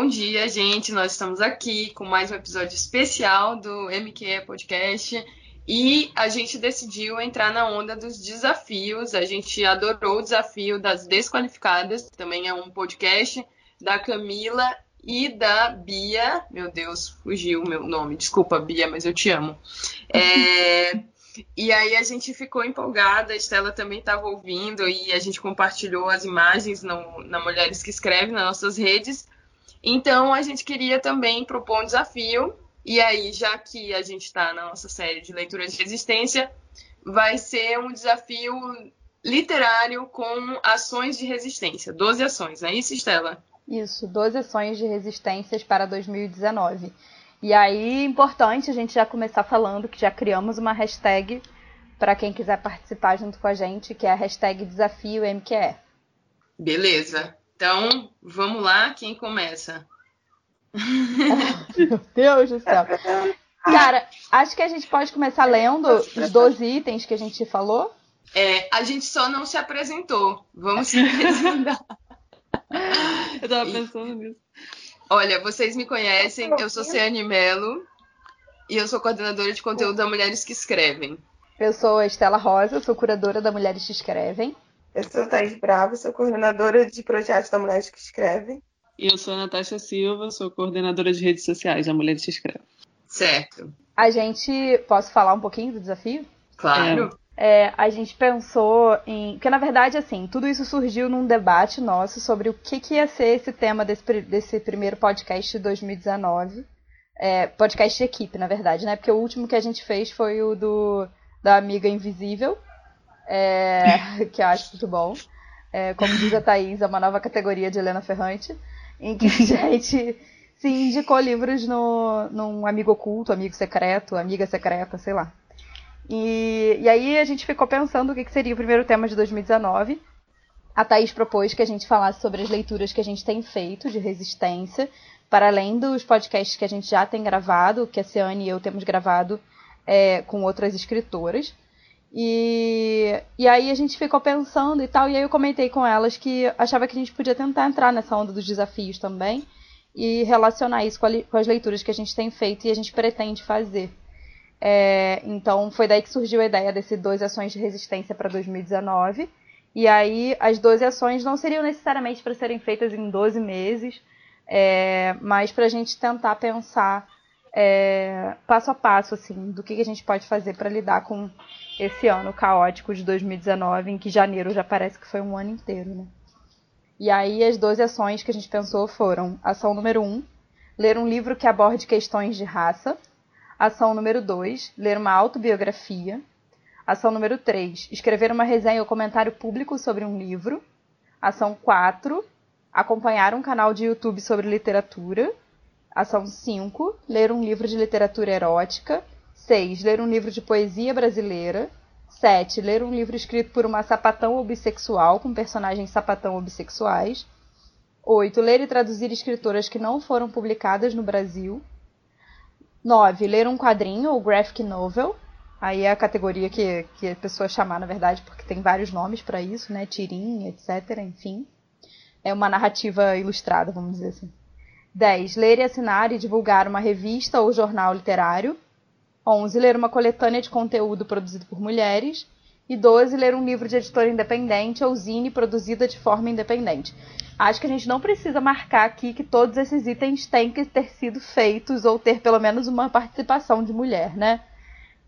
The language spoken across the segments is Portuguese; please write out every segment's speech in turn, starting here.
Bom dia, gente. Nós estamos aqui com mais um episódio especial do MQE Podcast e a gente decidiu entrar na onda dos desafios. A gente adorou o desafio das desqualificadas, também é um podcast da Camila e da Bia. Meu Deus, fugiu o meu nome. Desculpa, Bia, mas eu te amo. É. E aí a gente ficou empolgada, a Estela também estava ouvindo e a gente compartilhou as imagens no, na Mulheres que Escrevem nas nossas redes. Então a gente queria também propor um desafio. E aí, já que a gente está na nossa série de leitura de resistência, vai ser um desafio literário com ações de resistência. 12 ações, não é isso, Estela? Isso, 12 ações de resistências para 2019. E aí, importante a gente já começar falando que já criamos uma hashtag para quem quiser participar junto com a gente, que é a hashtag Desafio MQE. Beleza. Então, vamos lá, quem começa? Meu Deus do céu. Cara, acho que a gente pode começar lendo os 12 itens que a gente falou. É, a gente só não se apresentou. Vamos se apresentar. Eu tava pensando nisso. Olha, vocês me conhecem, eu sou Ciane Melo e eu sou coordenadora de conteúdo da Mulheres que Escrevem. Eu sou a Estela Rosa, sou curadora da Mulheres que Escrevem. Eu sou a Thaís Bravo, sou coordenadora de projetos da Mulheres que Escrevem. E eu sou a Natasha Silva, sou coordenadora de redes sociais da Mulheres que Escrevem. Certo. A gente. Posso falar um pouquinho do desafio? Claro. É, a gente pensou em. Porque, na verdade, assim, tudo isso surgiu num debate nosso sobre o que, que ia ser esse tema desse, desse primeiro podcast de 2019. É, podcast de equipe, na verdade, né? Porque o último que a gente fez foi o do da Amiga Invisível, é, que eu acho muito bom. É, como diz a Thaís, é uma nova categoria de Helena Ferrante, em que a gente se indicou livros no, num amigo oculto, amigo secreto, amiga secreta, sei lá. E, e aí a gente ficou pensando o que, que seria o primeiro tema de 2019. A Thaís propôs que a gente falasse sobre as leituras que a gente tem feito de resistência, para além dos podcasts que a gente já tem gravado, que a Ciane e eu temos gravado é, com outras escritoras. E, e aí a gente ficou pensando e tal, e aí eu comentei com elas que achava que a gente podia tentar entrar nessa onda dos desafios também e relacionar isso com, a, com as leituras que a gente tem feito e a gente pretende fazer. É, então foi daí que surgiu a ideia desse 12 ações de resistência para 2019. E aí as 12 ações não seriam necessariamente para serem feitas em 12 meses, é, mas para a gente tentar pensar é, passo a passo assim do que, que a gente pode fazer para lidar com esse ano caótico de 2019, em que janeiro já parece que foi um ano inteiro, né? E aí as 12 ações que a gente pensou foram: ação número 1, ler um livro que aborde questões de raça. Ação número 2, ler uma autobiografia. Ação número 3, escrever uma resenha ou comentário público sobre um livro. Ação 4, acompanhar um canal de YouTube sobre literatura. Ação 5, ler um livro de literatura erótica. 6, ler um livro de poesia brasileira. 7, ler um livro escrito por uma sapatão bissexual com personagens sapatão bissexuais. 8, ler e traduzir escritoras que não foram publicadas no Brasil. 9. Ler um quadrinho ou graphic novel. Aí é a categoria que, que a pessoa chamar, na verdade, porque tem vários nomes para isso, né? Tirinha, etc. Enfim. É uma narrativa ilustrada, vamos dizer assim. 10. Ler e assinar e divulgar uma revista ou jornal literário. 11. Ler uma coletânea de conteúdo produzido por mulheres. E 12. Ler um livro de editora independente ou zine produzida de forma independente. Acho que a gente não precisa marcar aqui que todos esses itens têm que ter sido feitos ou ter pelo menos uma participação de mulher, né?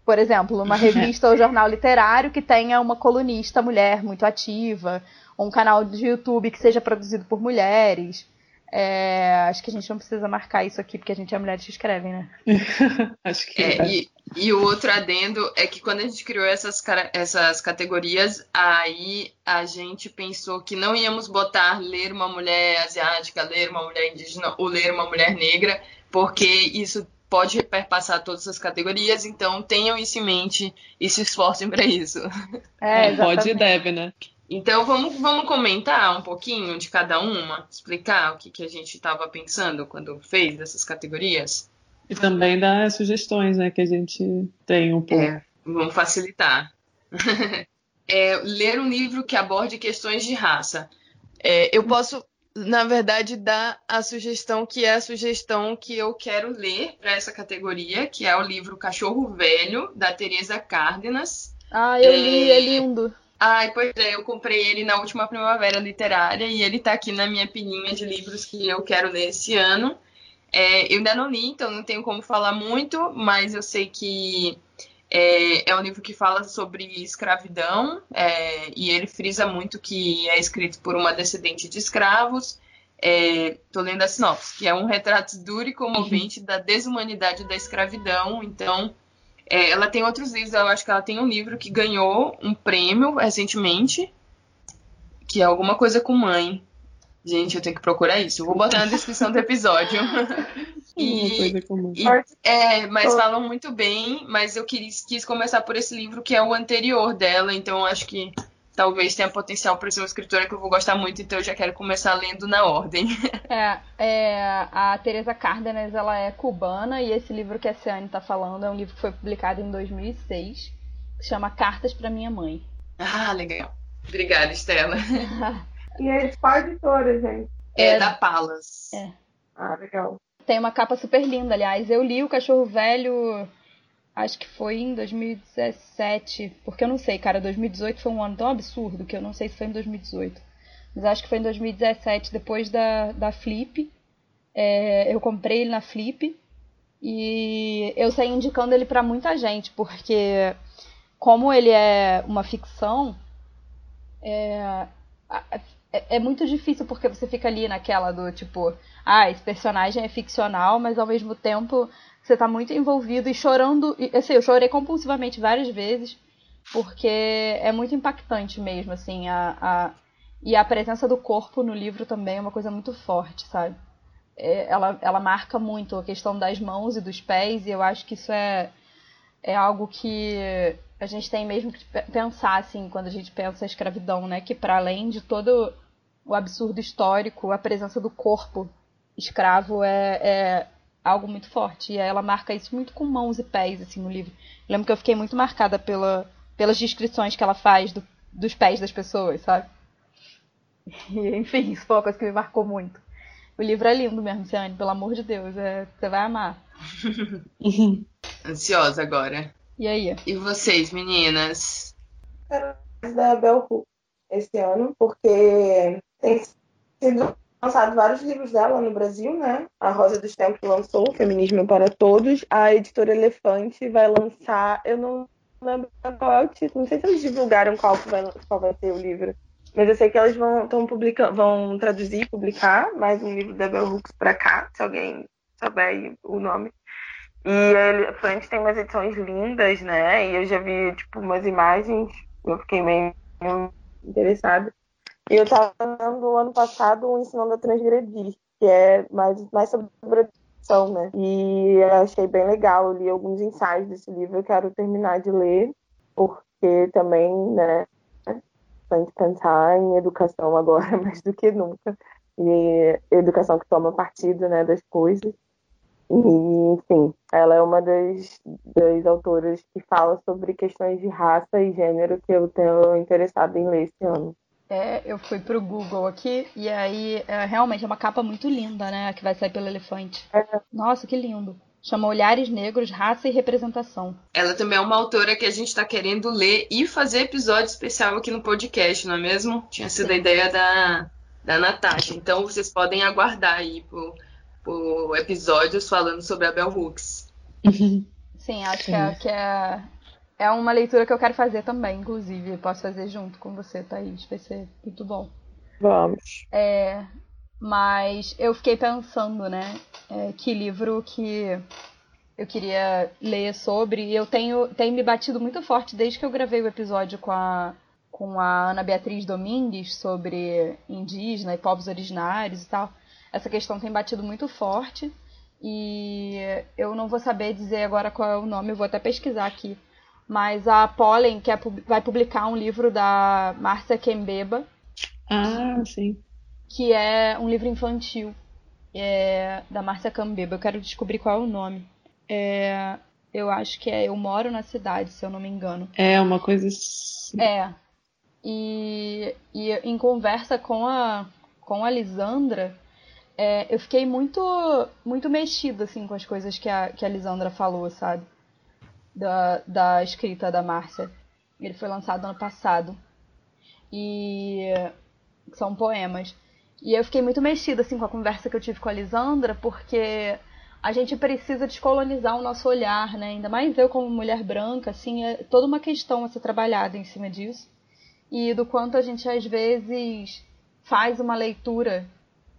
Por exemplo, uma revista ou jornal literário que tenha uma colunista mulher muito ativa, ou um canal de YouTube que seja produzido por mulheres. É, acho que a gente não precisa marcar isso aqui, porque a gente é mulheres que escrevem, né? acho que é, e, e, o outro adendo é que quando a gente criou essas, essas categorias, aí a gente pensou que não íamos botar ler uma mulher asiática, ler uma mulher indígena ou ler uma mulher negra, porque isso pode perpassar todas as categorias, então tenham isso em mente e se esforcem para isso. É, pode e deve, né? Então vamos, vamos comentar um pouquinho de cada uma, explicar o que, que a gente estava pensando quando fez essas categorias. E também dar sugestões, né, que a gente tem um pouco. É, vamos facilitar. é, ler um livro que aborde questões de raça. É, eu posso na verdade, dar a sugestão que é a sugestão que eu quero ler para essa categoria, que é o livro Cachorro Velho, da Teresa Cárdenas. Ah, eu li, é, é lindo. Ai, pois é, eu comprei ele na última primavera literária e ele tá aqui na minha pilhinha de livros que eu quero ler esse ano. É, eu ainda não li, então não tenho como falar muito, mas eu sei que é, é um livro que fala sobre escravidão é, e ele frisa muito que é escrito por uma descendente de escravos. Estou é, lendo a sinopse, que é um retrato duro e comovente da desumanidade da escravidão. Então, é, ela tem outros livros. Eu acho que ela tem um livro que ganhou um prêmio recentemente, que é alguma coisa com mãe. Gente, eu tenho que procurar isso. Eu vou botar na descrição do episódio. e, e, é, mas falam muito bem, mas eu quis, quis começar por esse livro que é o anterior dela, então acho que talvez tenha potencial para ser uma escritora que eu vou gostar muito, então eu já quero começar lendo na ordem. É, é a Teresa Cárdenas, ela é cubana e esse livro que a Ciane está falando é um livro que foi publicado em 2006, que chama Cartas para Minha Mãe. Ah, legal. Obrigada, Estela. E é de qual editora, gente? É, é da Palas. É. Ah, legal. Tem uma capa super linda, aliás. Eu li o Cachorro Velho, acho que foi em 2017. Porque eu não sei, cara. 2018 foi um ano tão absurdo que eu não sei se foi em 2018. Mas acho que foi em 2017, depois da, da Flip. É, eu comprei ele na Flip. E eu saí indicando ele para muita gente, porque como ele é uma ficção, é, é, é, muito difícil porque você fica ali naquela do tipo, ah, esse personagem é ficcional, mas ao mesmo tempo você tá muito envolvido e chorando. E, assim, eu chorei compulsivamente várias vezes, porque é muito impactante mesmo, assim, a, a, e a presença do corpo no livro também é uma coisa muito forte, sabe? É, ela, ela marca muito a questão das mãos e dos pés, e eu acho que isso é, é algo que a gente tem mesmo que pensar, assim, quando a gente pensa a escravidão, né? Que para além de todo o absurdo histórico, a presença do corpo escravo é, é algo muito forte. E ela marca isso muito com mãos e pés, assim, no livro. Eu lembro que eu fiquei muito marcada pela, pelas descrições que ela faz do, dos pés das pessoas, sabe? E, enfim, isso foi uma coisa que me marcou muito. O livro é lindo mesmo, Ciane, pelo amor de Deus. É, você vai amar. Ansiosa agora. E aí? E vocês, meninas? Da Bell esse ano, porque tem sido lançado vários livros dela no Brasil, né? A Rosa dos Tempos lançou Feminismo para Todos. A editora Elefante vai lançar, eu não lembro qual é o título, não sei se eles divulgaram qual vai, qual vai ser o livro. Mas eu sei que elas vão, publicando, vão traduzir e publicar mais um livro da Bell Hooks para cá, se alguém souber o nome. E a Elefante tem umas edições lindas, né? E eu já vi, tipo, umas imagens, eu fiquei meio interessada. E eu estava dando ano passado o Ensinando a Transgredir, que é mais, mais sobre educação, né? E eu achei bem legal, eu li alguns ensaios desse livro, eu quero terminar de ler, porque também, né, que pensar em educação agora mais do que nunca. E educação que toma partido, né, das coisas. E, enfim, ela é uma das, das autoras que fala sobre questões de raça e gênero que eu tenho interessado em ler esse ano. É, eu fui pro Google aqui e aí é, realmente é uma capa muito linda, né? Que vai sair pelo elefante. É. Nossa, que lindo. Chama Olhares Negros, Raça e Representação. Ela também é uma autora que a gente está querendo ler e fazer episódio especial aqui no podcast, não é mesmo? Tinha sido Sim. a ideia da, da Natasha. Então vocês podem aguardar aí por, por episódios falando sobre a Bell Hooks. Sim, acho Sim. Que, é, que é, é uma leitura que eu quero fazer também, inclusive. Posso fazer junto com você, Thaís. Vai ser muito bom. Vamos. É, mas eu fiquei pensando, né? É, que livro que eu queria ler sobre. E eu tenho, tenho me batido muito forte desde que eu gravei o episódio com a, com a Ana Beatriz Domingues sobre indígena e povos originários e tal. Essa questão tem batido muito forte. E eu não vou saber dizer agora qual é o nome, eu vou até pesquisar aqui mas a Pollen que é, vai publicar um livro da Márcia Kembeba. Ah, sim. Que é um livro infantil é, da Márcia Kembeba. Eu quero descobrir qual é o nome. É, eu acho que é Eu Moro na Cidade, se eu não me engano. É, uma coisa assim. É. E, e em conversa com a, com a Lisandra, é, eu fiquei muito muito mexida assim com as coisas que a, que a Lisandra falou, sabe? Da, da escrita da Márcia. Ele foi lançado ano passado. E são poemas. E eu fiquei muito mexida assim com a conversa que eu tive com a Lisandra, porque a gente precisa descolonizar o nosso olhar, né? Ainda mais eu como mulher branca, assim, é toda uma questão a ser trabalhada em cima disso. E do quanto a gente às vezes faz uma leitura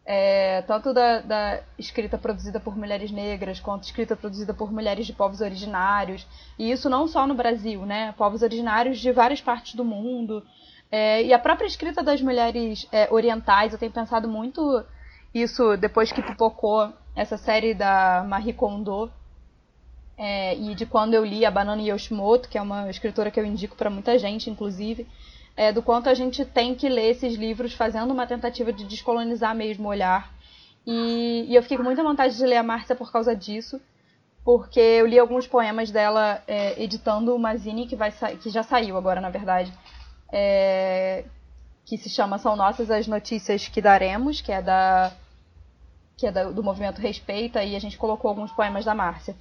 é, tanto da, da, escrita produzida por mulheres negras quanto escrita produzida por mulheres de povos originários. E isso não só no Brasil, né? Povos originários de várias partes do mundo. É, e a própria escrita das mulheres é, orientais, eu tenho pensado muito isso depois que pipocou essa série da Marie Kondo é, e de quando eu li a Banana Yoshimoto, que é uma escritora que eu indico para muita gente, inclusive, é, do quanto a gente tem que ler esses livros fazendo uma tentativa de descolonizar mesmo o olhar. E, e eu fiquei com muita vontade de ler a Márcia por causa disso, porque eu li alguns poemas dela é, editando uma zine que, vai que já saiu agora, na verdade, é, que se chama São Nossas as Notícias que Daremos, que é da que é do movimento Respeita, e a gente colocou alguns poemas da Márcia.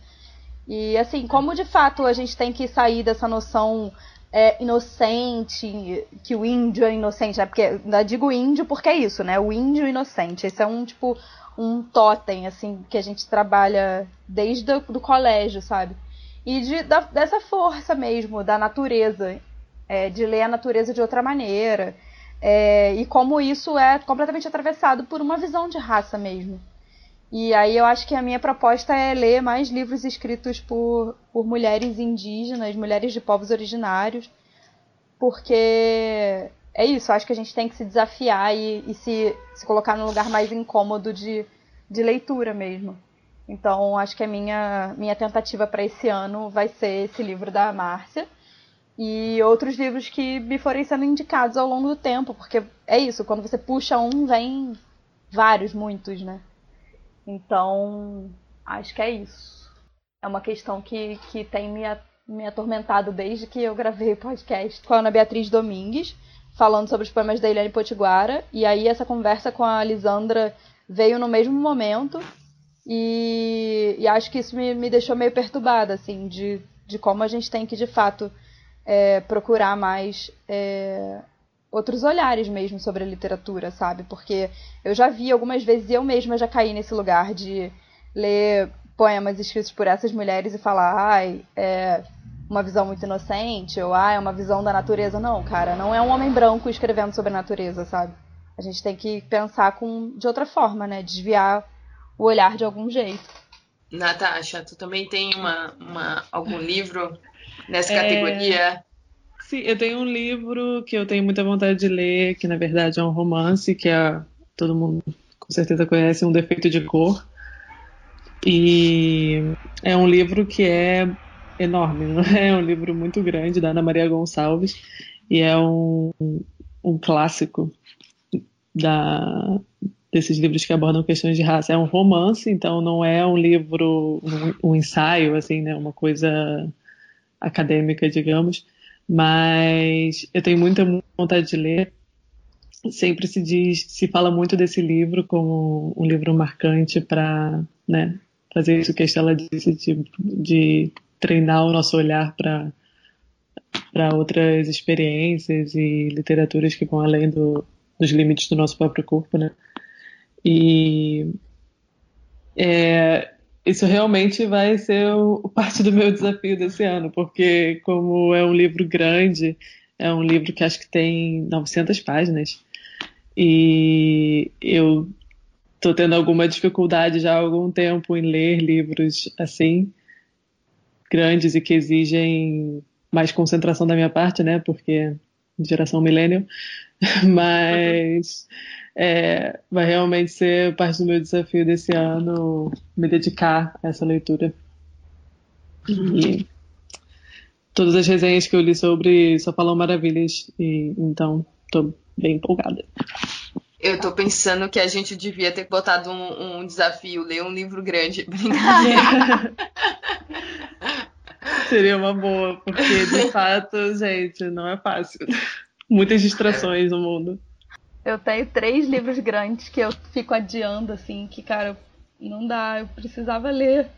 E assim, como de fato a gente tem que sair dessa noção é, inocente, que o índio é inocente, né? Porque ainda digo índio porque é isso, né? O índio inocente. Esse é um tipo um totem, assim, que a gente trabalha desde o do colégio, sabe? E de, da, dessa força mesmo, da natureza é, de ler a natureza de outra maneira. É, e como isso é completamente atravessado por uma visão de raça mesmo. E aí eu acho que a minha proposta é ler mais livros escritos por, por mulheres indígenas, mulheres de povos originários, porque é isso, acho que a gente tem que se desafiar e, e se, se colocar num lugar mais incômodo de, de leitura mesmo. Então acho que a minha, minha tentativa para esse ano vai ser esse livro da Márcia e outros livros que me forem sendo indicados ao longo do tempo, porque é isso, quando você puxa um, vem vários, muitos, né? Então, acho que é isso. É uma questão que, que tem me, me atormentado desde que eu gravei o podcast com a Ana Beatriz Domingues, falando sobre os poemas da Eliane Potiguara, e aí essa conversa com a Lisandra veio no mesmo momento, e, e acho que isso me, me deixou meio perturbada, assim, de, de como a gente tem que, de fato, é, procurar mais é, outros olhares mesmo sobre a literatura, sabe? Porque eu já vi algumas vezes, eu mesma já caí nesse lugar de ler poemas escritos por essas mulheres e falar, ai, é uma visão muito inocente, ou ai, é uma visão da natureza. Não, cara, não é um homem branco escrevendo sobre a natureza, sabe? A gente tem que pensar com, de outra forma, né? Desviar o olhar de algum jeito. Natasha, tu também tem uma, uma algum livro nessa é... categoria? Sim, eu tenho um livro que eu tenho muita vontade de ler, que na verdade é um romance, que é, todo mundo com certeza conhece, Um Defeito de Cor. E é um livro que é enorme, não é? é um livro muito grande da Ana Maria Gonçalves e é um, um clássico da, desses livros que abordam questões de raça. É um romance, então não é um livro, um, um ensaio, assim, né? Uma coisa acadêmica, digamos, mas eu tenho muita vontade de ler. Sempre se diz, se fala muito desse livro como um livro marcante para, né, fazer isso que a Estela disse de, de treinar o nosso olhar para para outras experiências e literaturas que vão além do, dos limites do nosso próprio corpo, né? E é, isso realmente vai ser o, parte do meu desafio desse ano, porque como é um livro grande, é um livro que acho que tem 900 páginas, e eu estou tendo alguma dificuldade já há algum tempo em ler livros assim, grandes e que exigem mais concentração da minha parte, né, porque geração millennial, mas é, vai realmente ser parte do meu desafio desse ano me dedicar a essa leitura. E todas as resenhas que eu li sobre só falam maravilhas, e então estou bem empolgada. Eu tô pensando que a gente devia ter botado um, um desafio, ler um livro grande. Seria uma boa, porque de fato, gente, não é fácil. Muitas distrações no mundo. Eu tenho três livros grandes que eu fico adiando, assim, que, cara, não dá, eu precisava ler.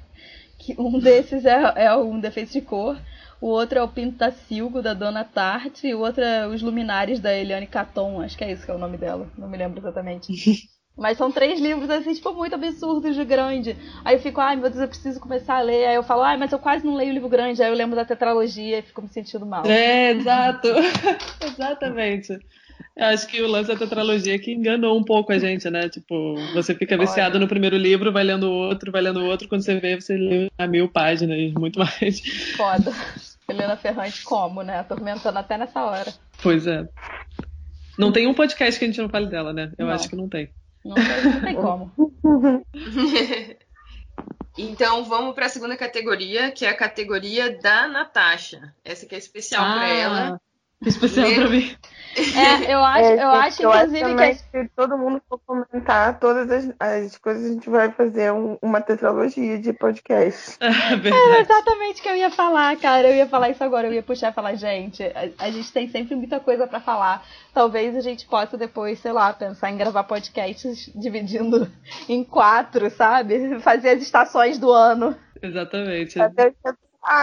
Que um desses é, é um defeito de cor, o outro é o Pintacilgo, da Dona Tarte, e o outro é Os Luminares, da Eliane Caton, acho que é isso que é o nome dela, não me lembro exatamente. Mas são três livros, assim, tipo, muito absurdos de grande. Aí eu fico, ai meu Deus, eu preciso começar a ler. Aí eu falo, ai, mas eu quase não leio livro grande. Aí eu lembro da tetralogia e fico me sentindo mal. É, exato. Exatamente. Eu acho que o lance da tetralogia que enganou um pouco a gente, né? Tipo, você fica viciado Olha. no primeiro livro, vai lendo o outro, vai lendo o outro, quando você vê, você lê a mil páginas, muito mais. Foda. Helena Ferrante como, né? Atormentando até nessa hora. Pois é. Não tem um podcast que a gente não fale dela, né? Eu não. acho que não tem. Não tem, não tem como. então vamos para a segunda categoria, que é a categoria da Natasha. Essa que é especial ah, para ela. Especial para mim. É, eu acho, é, eu acho eu inclusive acho que... se todo mundo for comentar todas as, as coisas, a gente vai fazer um, uma tetralogia de podcast. É, é exatamente o que eu ia falar, cara. Eu ia falar isso agora, eu ia puxar e falar, gente, a, a gente tem sempre muita coisa para falar. Talvez a gente possa depois, sei lá, pensar em gravar podcasts dividindo em quatro, sabe? Fazer as estações do ano. Exatamente. Até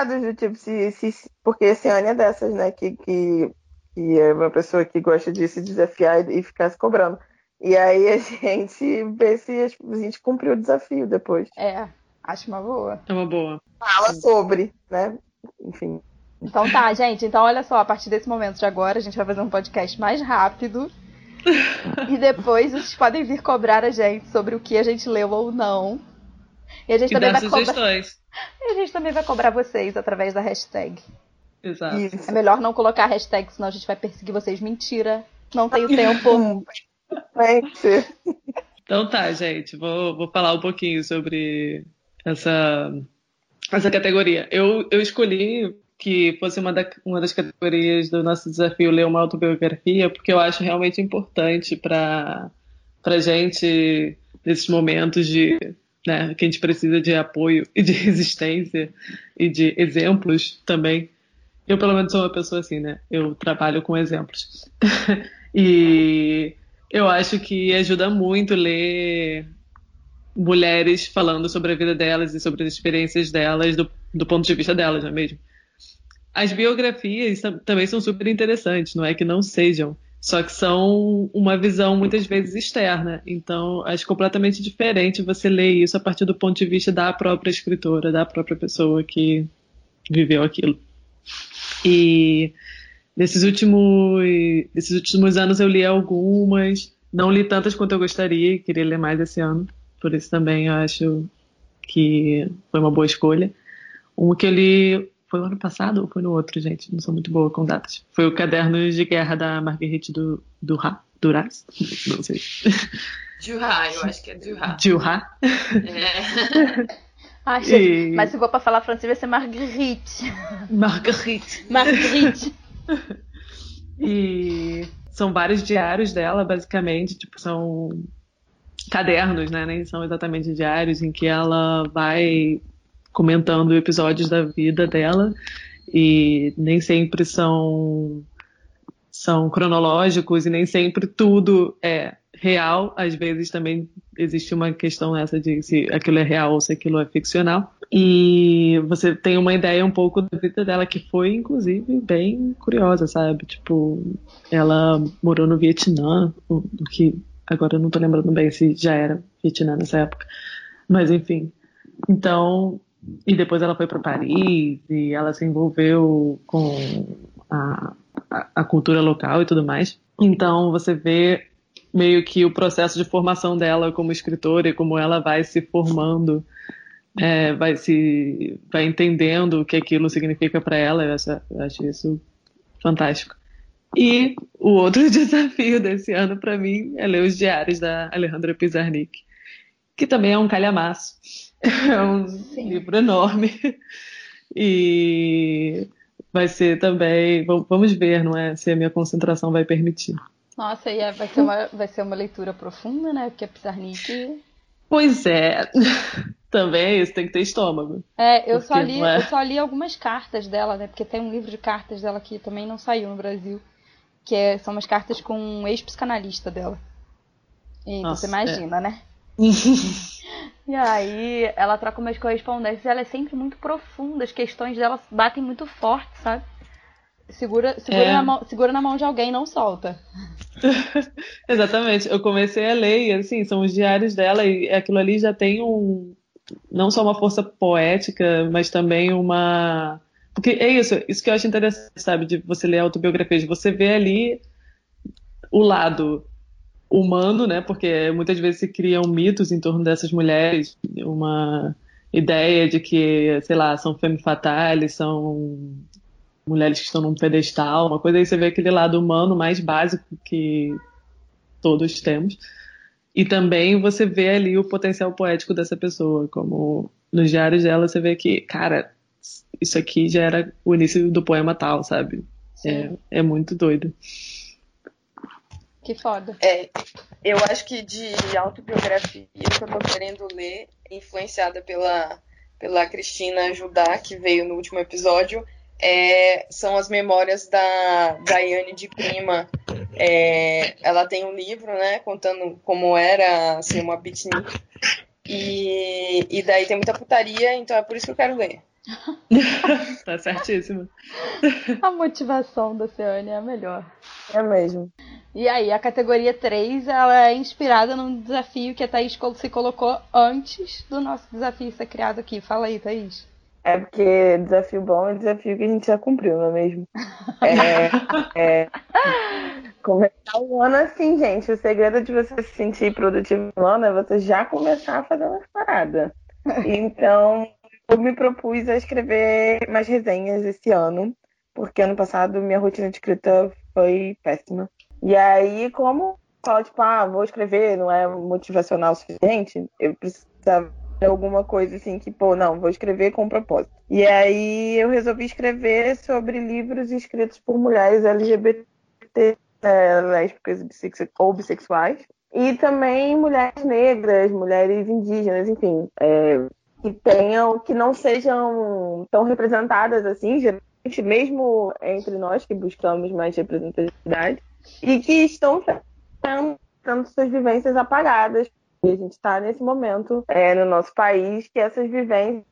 do tipo, se, se, porque esse ano é dessas, né? Que, que que é uma pessoa que gosta de se desafiar e ficar se cobrando. E aí a gente vê se a gente cumpriu o desafio depois. É, acho uma boa. É uma boa. Fala sobre, né? Enfim. Então tá, gente. Então olha só, a partir desse momento de agora, a gente vai fazer um podcast mais rápido. e depois vocês podem vir cobrar a gente sobre o que a gente leu ou não. E a gente e também vai sugestões. cobrar. E a gente também vai cobrar vocês através da hashtag. Exato. Isso. É melhor não colocar hashtag, senão a gente vai perseguir vocês. Mentira. Não tenho tempo. então tá, gente. Vou, vou falar um pouquinho sobre essa, essa categoria. Eu, eu escolhi que fosse uma, da, uma das categorias do nosso desafio ler uma autobiografia, porque eu acho realmente importante para a gente, nesses momentos de né, que a gente precisa de apoio e de resistência e de exemplos também eu, pelo menos, sou uma pessoa assim, né? Eu trabalho com exemplos. e eu acho que ajuda muito ler mulheres falando sobre a vida delas e sobre as experiências delas do, do ponto de vista delas, não é mesmo? As biografias também são super interessantes, não é que não sejam, só que são uma visão muitas vezes externa. Então, acho completamente diferente você ler isso a partir do ponto de vista da própria escritora, da própria pessoa que viveu aquilo. E nesses últimos, nesses últimos anos eu li algumas, não li tantas quanto eu gostaria, queria ler mais esse ano, por isso também acho que foi uma boa escolha. Um que eu li foi no ano passado ou foi no outro, gente? Não sou muito boa com datas. Foi o Caderno de Guerra da Marguerite do, Duras. Duras? Não sei. Duras, eu acho que é Duras. Duras. É. Ai, e... Mas se for pra falar francês vai ser Marguerite. Marguerite. Marguerite. e são vários diários dela, basicamente, tipo, são cadernos, né? Nem são exatamente diários, em que ela vai comentando episódios da vida dela e nem sempre são são cronológicos e nem sempre tudo é real, às vezes também existe uma questão essa de se aquilo é real ou se aquilo é ficcional. E você tem uma ideia um pouco da vida dela que foi, inclusive, bem curiosa, sabe? Tipo, ela morou no Vietnã, o que agora eu não tô lembrando bem se já era Vietnã nessa época. Mas enfim. Então, e depois ela foi para Paris e ela se envolveu com a, a, a cultura local e tudo mais. Então você vê meio que o processo de formação dela como escritora e como ela vai se formando, é, vai se vai entendendo o que aquilo significa para ela. Eu acho, eu acho, isso fantástico. E o outro desafio desse ano para mim é ler os diários da Alejandra Pizarnik, que também é um calhamaço. É um Sim. livro enorme. E vai ser também, vamos ver, não é, se a minha concentração vai permitir. Nossa, e é, vai, ser uma, vai ser uma leitura profunda, né? Porque a Pizarnik. Pois é. Também é isso, tem que ter estômago. É, eu só, li, é... eu só li algumas cartas dela, né? Porque tem um livro de cartas dela que também não saiu no Brasil. que é, são umas cartas com um ex-psicanalista dela. E Nossa, você imagina, né? E aí ela troca umas correspondências, ela é sempre muito profunda, as questões dela batem muito forte, sabe? Segura, segura, É. na, mão, segura na mão de alguém não solta. Exatamente. Eu comecei a ler, e assim, são os diários dela, e aquilo ali já tem um. Não só uma força poética, mas também uma. Porque é isso, isso que eu acho interessante, sabe, de você ler autobiografias, você vê ali o lado humano, né? Porque muitas vezes se criam mitos em torno dessas mulheres, uma ideia de que, sei lá, são femme fatales, são mulheres que estão num pedestal, uma coisa aí você vê aquele lado humano mais básico que todos temos. E também você vê ali o potencial poético dessa pessoa, como nos diários dela você vê que, cara, isso aqui já era o início do poema tal, sabe? É, é muito doido. Que foda. É, eu acho que de autobiografia que eu tô querendo ler, influenciada pela, pela Cristina Judá, que veio no último episódio, é, são as memórias da Daiane de Prima. É, ela tem um livro, né, contando como era ser uma beatnik. E, e daí tem muita putaria, então é por isso que eu quero ler. tá certíssimo. A motivação da Ciane é a melhor. É mesmo. E aí, a categoria 3, ela é inspirada num desafio que a Thaís se colocou antes do nosso desafio ser criado aqui. Fala aí, Thaís. É porque desafio bom é desafio que a gente já cumpriu, não é mesmo? É, é... Começar o ano assim, gente. O segredo de você se sentir produtivo no ano é você já começar a fazer umas paradas. Então, eu me propus a escrever mais resenhas esse ano, porque ano passado minha rotina de escrita foi péssima. E aí, como falo, tipo, ah, vou escrever, não é motivacional o suficiente, eu precisava de alguma coisa assim que, pô, não, vou escrever com propósito. E aí eu resolvi escrever sobre livros escritos por mulheres LGBT, é, lésbicas ou bissexuais. E também mulheres negras, mulheres indígenas, enfim, é, que tenham, que não sejam tão representadas assim, geralmente, mesmo entre nós que buscamos mais representatividade, e que estão tendo, suas vivências apagadas. E a gente está nesse momento é, no nosso país que essas vivências,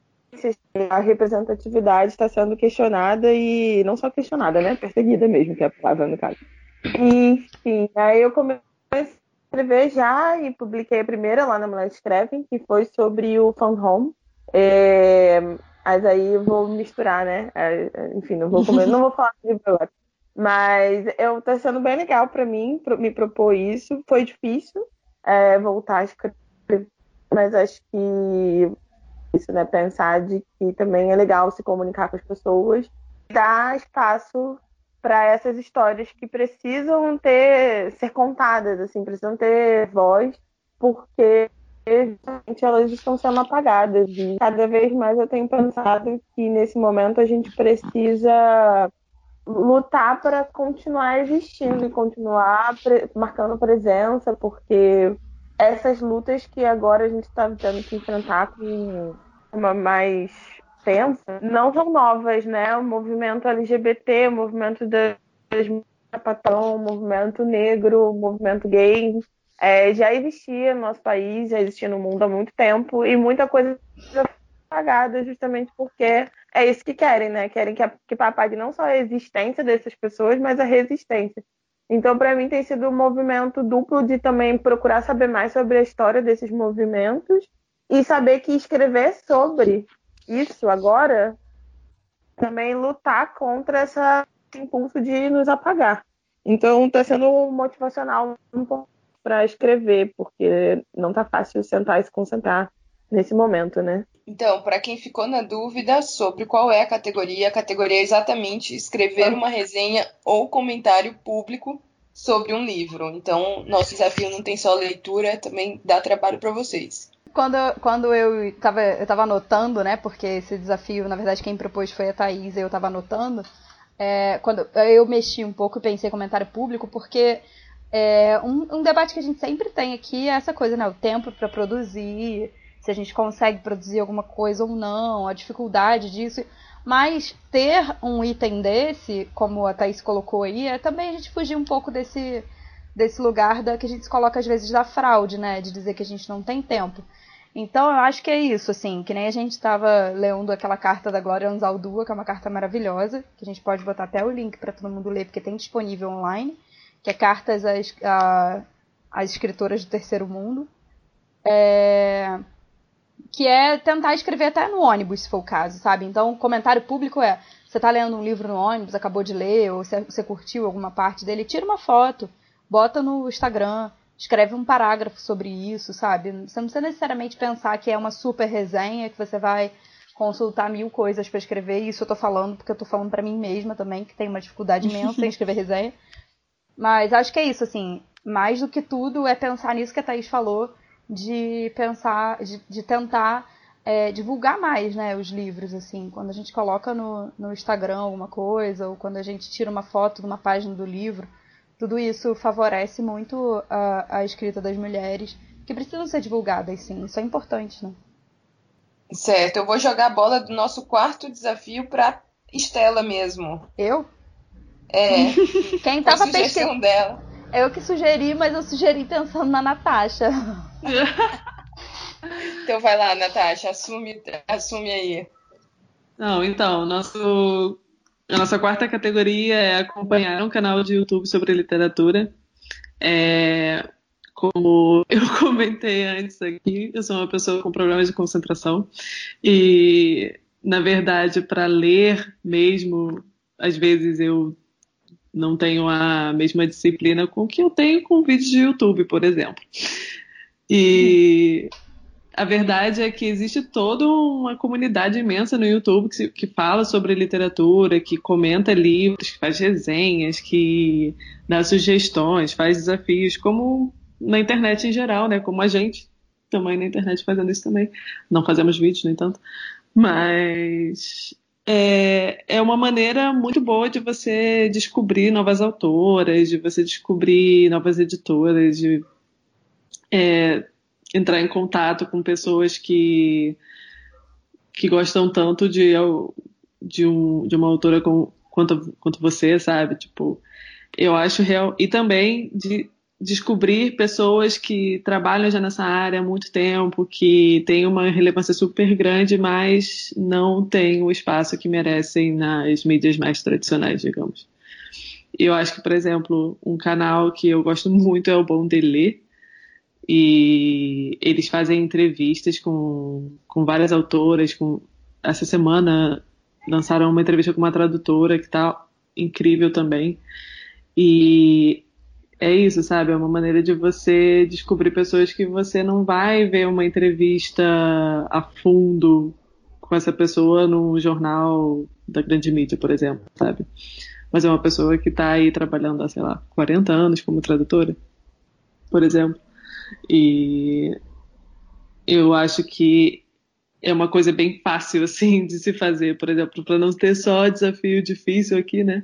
a representatividade está sendo questionada e não só questionada, né? Perseguida mesmo, que é a palavra no caso. Enfim, aí eu comecei a escrever já e publiquei a primeira lá na Mulheres Escrevem, que foi sobre o Found Home. É, mas aí eu vou misturar, né? É, enfim, não vou comer, não vou falar do livro agora. Mas eu tá sendo bem legal para mim me propor isso. Foi difícil é, voltar a escrever, mas acho que isso, né? Pensar de que também é legal se comunicar com as pessoas, dar espaço para essas histórias que precisam ter ser contadas, assim, precisam ter voz, porque elas estão sendo apagadas. E cada vez mais eu tenho pensado que nesse momento a gente precisa lutar para continuar existindo e continuar pre- marcando presença, porque essas lutas que agora a gente está tendo que enfrentar com uma mais tensa não são novas, né? O movimento LGBT, o movimento das patão, o movimento negro, o movimento gay, é, já existia no nosso país, já existia no mundo há muito tempo e muita coisa apagada justamente porque é isso que querem, né? Querem que, a, que não só a existência dessas pessoas, mas a resistência. Então, para mim, tem sido um movimento duplo de também procurar saber mais sobre a história desses movimentos e saber que escrever sobre isso agora também lutar contra essa, esse impulso de nos apagar. Então, está sendo motivacional um pouco para escrever, porque não tá fácil sentar e se concentrar nesse momento, né? Então, para quem ficou na dúvida sobre qual é a categoria, a categoria é exatamente escrever uma resenha ou comentário público sobre um livro. Então, nosso desafio não tem só leitura, também dá trabalho para vocês. Quando, quando eu tava, eu tava anotando, né? Porque esse desafio, na verdade, quem propôs foi a Thaís e eu tava anotando. É, quando eu mexi um pouco e pensei em comentário público, porque é, um, um debate que a gente sempre tem aqui é essa coisa, né? O tempo para produzir, se a gente consegue produzir alguma coisa ou não, a dificuldade disso. Mas ter um item desse, como a Thaís colocou aí, é também a gente fugir um pouco desse, desse lugar da, que a gente se coloca às vezes da fraude, né? De dizer que a gente não tem tempo. Então eu acho que é isso, assim, que nem a gente estava lendo aquela carta da Glória Anzaldúa, que é uma carta maravilhosa, que a gente pode botar até o link para todo mundo ler, porque tem disponível online, que é Cartas às, às Escritoras do Terceiro Mundo. É, que é tentar escrever até no ônibus, se for o caso, sabe? Então, o comentário público é: você está lendo um livro no ônibus, acabou de ler, ou você, curtiu alguma parte dele, tira uma foto, bota no Instagram, escreve um parágrafo sobre isso, sabe? Você não precisa necessariamente pensar que é uma super resenha, que você vai consultar mil coisas para escrever. Isso eu tô falando porque eu tô falando para mim mesma também, que tem uma dificuldade imensa em escrever resenha. Mas acho que é isso, assim. Mais do que tudo é pensar nisso que a Thaís falou, de pensar, de, de tentar é, divulgar mais, né, os livros, assim. Quando a gente coloca no, no Instagram alguma coisa, ou quando a gente tira uma foto de uma página do livro, tudo isso favorece muito a, a escrita das mulheres, que precisam ser divulgadas, sim. Isso é importante, né? Certo, eu vou jogar a bola do nosso quarto desafio para Estela mesmo. Eu? É. Quem tava pesquisando dela. Eu que sugeri, mas eu sugeri pensando na Natasha. então vai lá, Natasha, assume, assume aí. Não, então, nosso, a nossa quarta categoria é acompanhar um canal de YouTube sobre literatura. É, como eu comentei antes aqui, eu sou uma pessoa com problemas de concentração e, na verdade, para ler mesmo, às vezes eu não tenho a mesma disciplina com que eu tenho com vídeos de YouTube, por exemplo. E a verdade é que existe toda uma comunidade imensa no YouTube que, que, fala sobre literatura, que comenta livros, que faz resenhas, que dá sugestões, faz desafios, como na internet em geral, né? Como a gente também na internet fazendo isso também. Não fazemos vídeos, no entanto. Mas é, é uma maneira muito boa de você descobrir novas autoras, de você descobrir novas editoras, de é, entrar em contato com pessoas que, que gostam tanto de, de, um, de uma autora com, quanto, quanto você, sabe? Tipo, eu acho real. E também de descobrir pessoas que trabalham já nessa área há muito tempo, que têm uma relevância super grande, mas não têm o espaço que merecem nas mídias mais tradicionais, digamos. Eu acho que, por exemplo, um canal que eu gosto muito é o Bom Delê, e eles fazem entrevistas com, com várias autoras. Com, essa semana lançaram uma entrevista com uma tradutora que está incrível também. E é isso, sabe? É uma maneira de você descobrir pessoas que você não vai ver uma entrevista a fundo com essa pessoa no jornal da grande mídia, por exemplo, sabe? Mas é uma pessoa que está aí trabalhando há, sei lá, 40 anos como tradutora, por exemplo. E eu acho que é uma coisa bem fácil, assim, de se fazer, por exemplo, para não ter só desafio difícil aqui, né?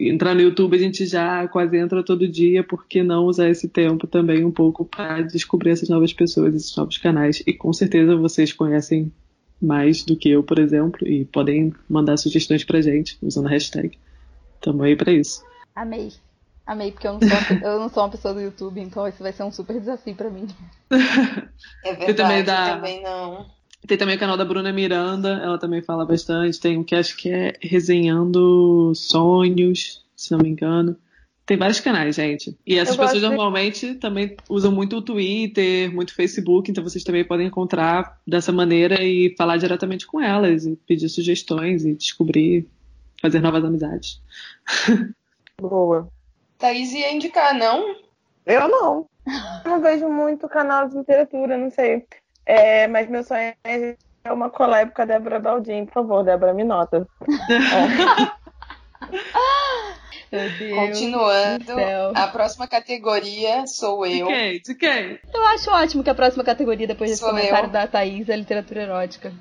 Entrar no YouTube a gente já quase entra todo dia, por que não usar esse tempo também um pouco para descobrir essas novas pessoas, esses novos canais? E com certeza vocês conhecem mais do que eu, por exemplo, e podem mandar sugestões pra gente usando a hashtag. Tamo aí pra isso. Amei. Amei, porque eu não, sou, eu não sou uma pessoa do YouTube, então esse vai ser um super desafio para mim. É verdade, também, dá... também não. Tem também o canal da Bruna Miranda, ela também fala bastante. Tem um que acho que é Resenhando Sonhos, se não me engano. Tem vários canais, gente. E essas pessoas de... normalmente também usam muito o Twitter, muito o Facebook, então vocês também podem encontrar dessa maneira e falar diretamente com elas, e pedir sugestões e descobrir, fazer novas amizades. Boa. Thaís ia indicar, não? Eu não. Eu não vejo muito canal de literatura, não sei. É, mas meu sonho é uma collab com a Débora Baldin. Por favor, Débora, me nota. Deus Continuando, a próxima categoria sou eu. De quem? De quem? Eu acho ótimo que a próxima categoria, depois desse sou comentário eu. da Thaís, é literatura erótica.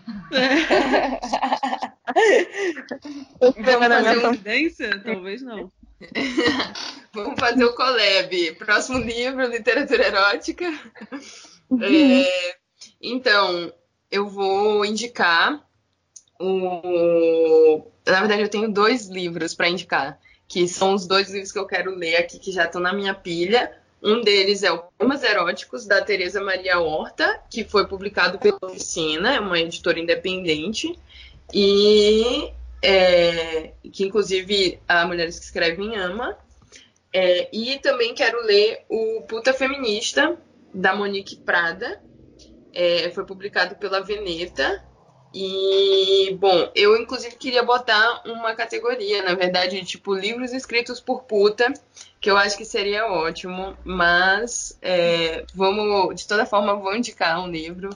Vamos fazer coincidência? Talvez não. Vamos fazer o collab. Próximo livro, literatura erótica. É, então, eu vou indicar o... Na verdade, eu tenho dois livros para indicar, que são os dois livros que eu quero ler aqui, que já estão na minha pilha. Um deles é o Poemas Eróticos, da Tereza Maria Horta, que foi publicado pela Oficina, é uma editora independente, e é, que inclusive a Mulheres que Escrevem ama. É, e também quero ler o Puta Feminista, da Monique Prada, é, foi publicado pela Veneta. E, bom, eu inclusive queria botar uma categoria, na verdade, tipo livros escritos por puta, que eu acho que seria ótimo, mas é, vamos, de toda forma, vou indicar um livro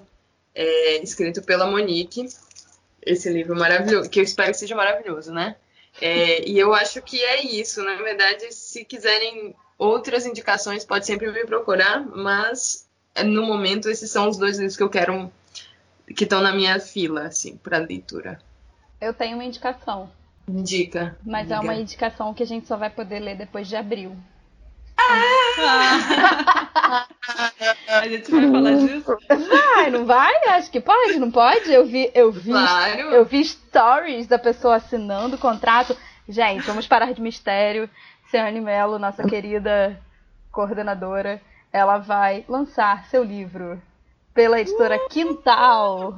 é, escrito pela Monique, esse livro maravilhoso, que eu espero que seja maravilhoso, né? É, e eu acho que é isso, na verdade, se quiserem outras indicações, pode sempre me procurar, mas no momento, esses são os dois livros que eu quero que estão na minha fila, assim, para leitura. Eu tenho uma indicação. Indica. Mas Diga. é uma indicação que a gente só vai poder ler depois de abril. Ah! a gente vai falar disso? Vai, não vai? Acho que pode, não pode? Eu vi, eu vi, Claro. eu vi stories da pessoa assinando o contrato. Gente, vamos parar de mistério. Ciane Mello, nossa querida coordenadora, ela vai lançar seu livro pela editora Quintal.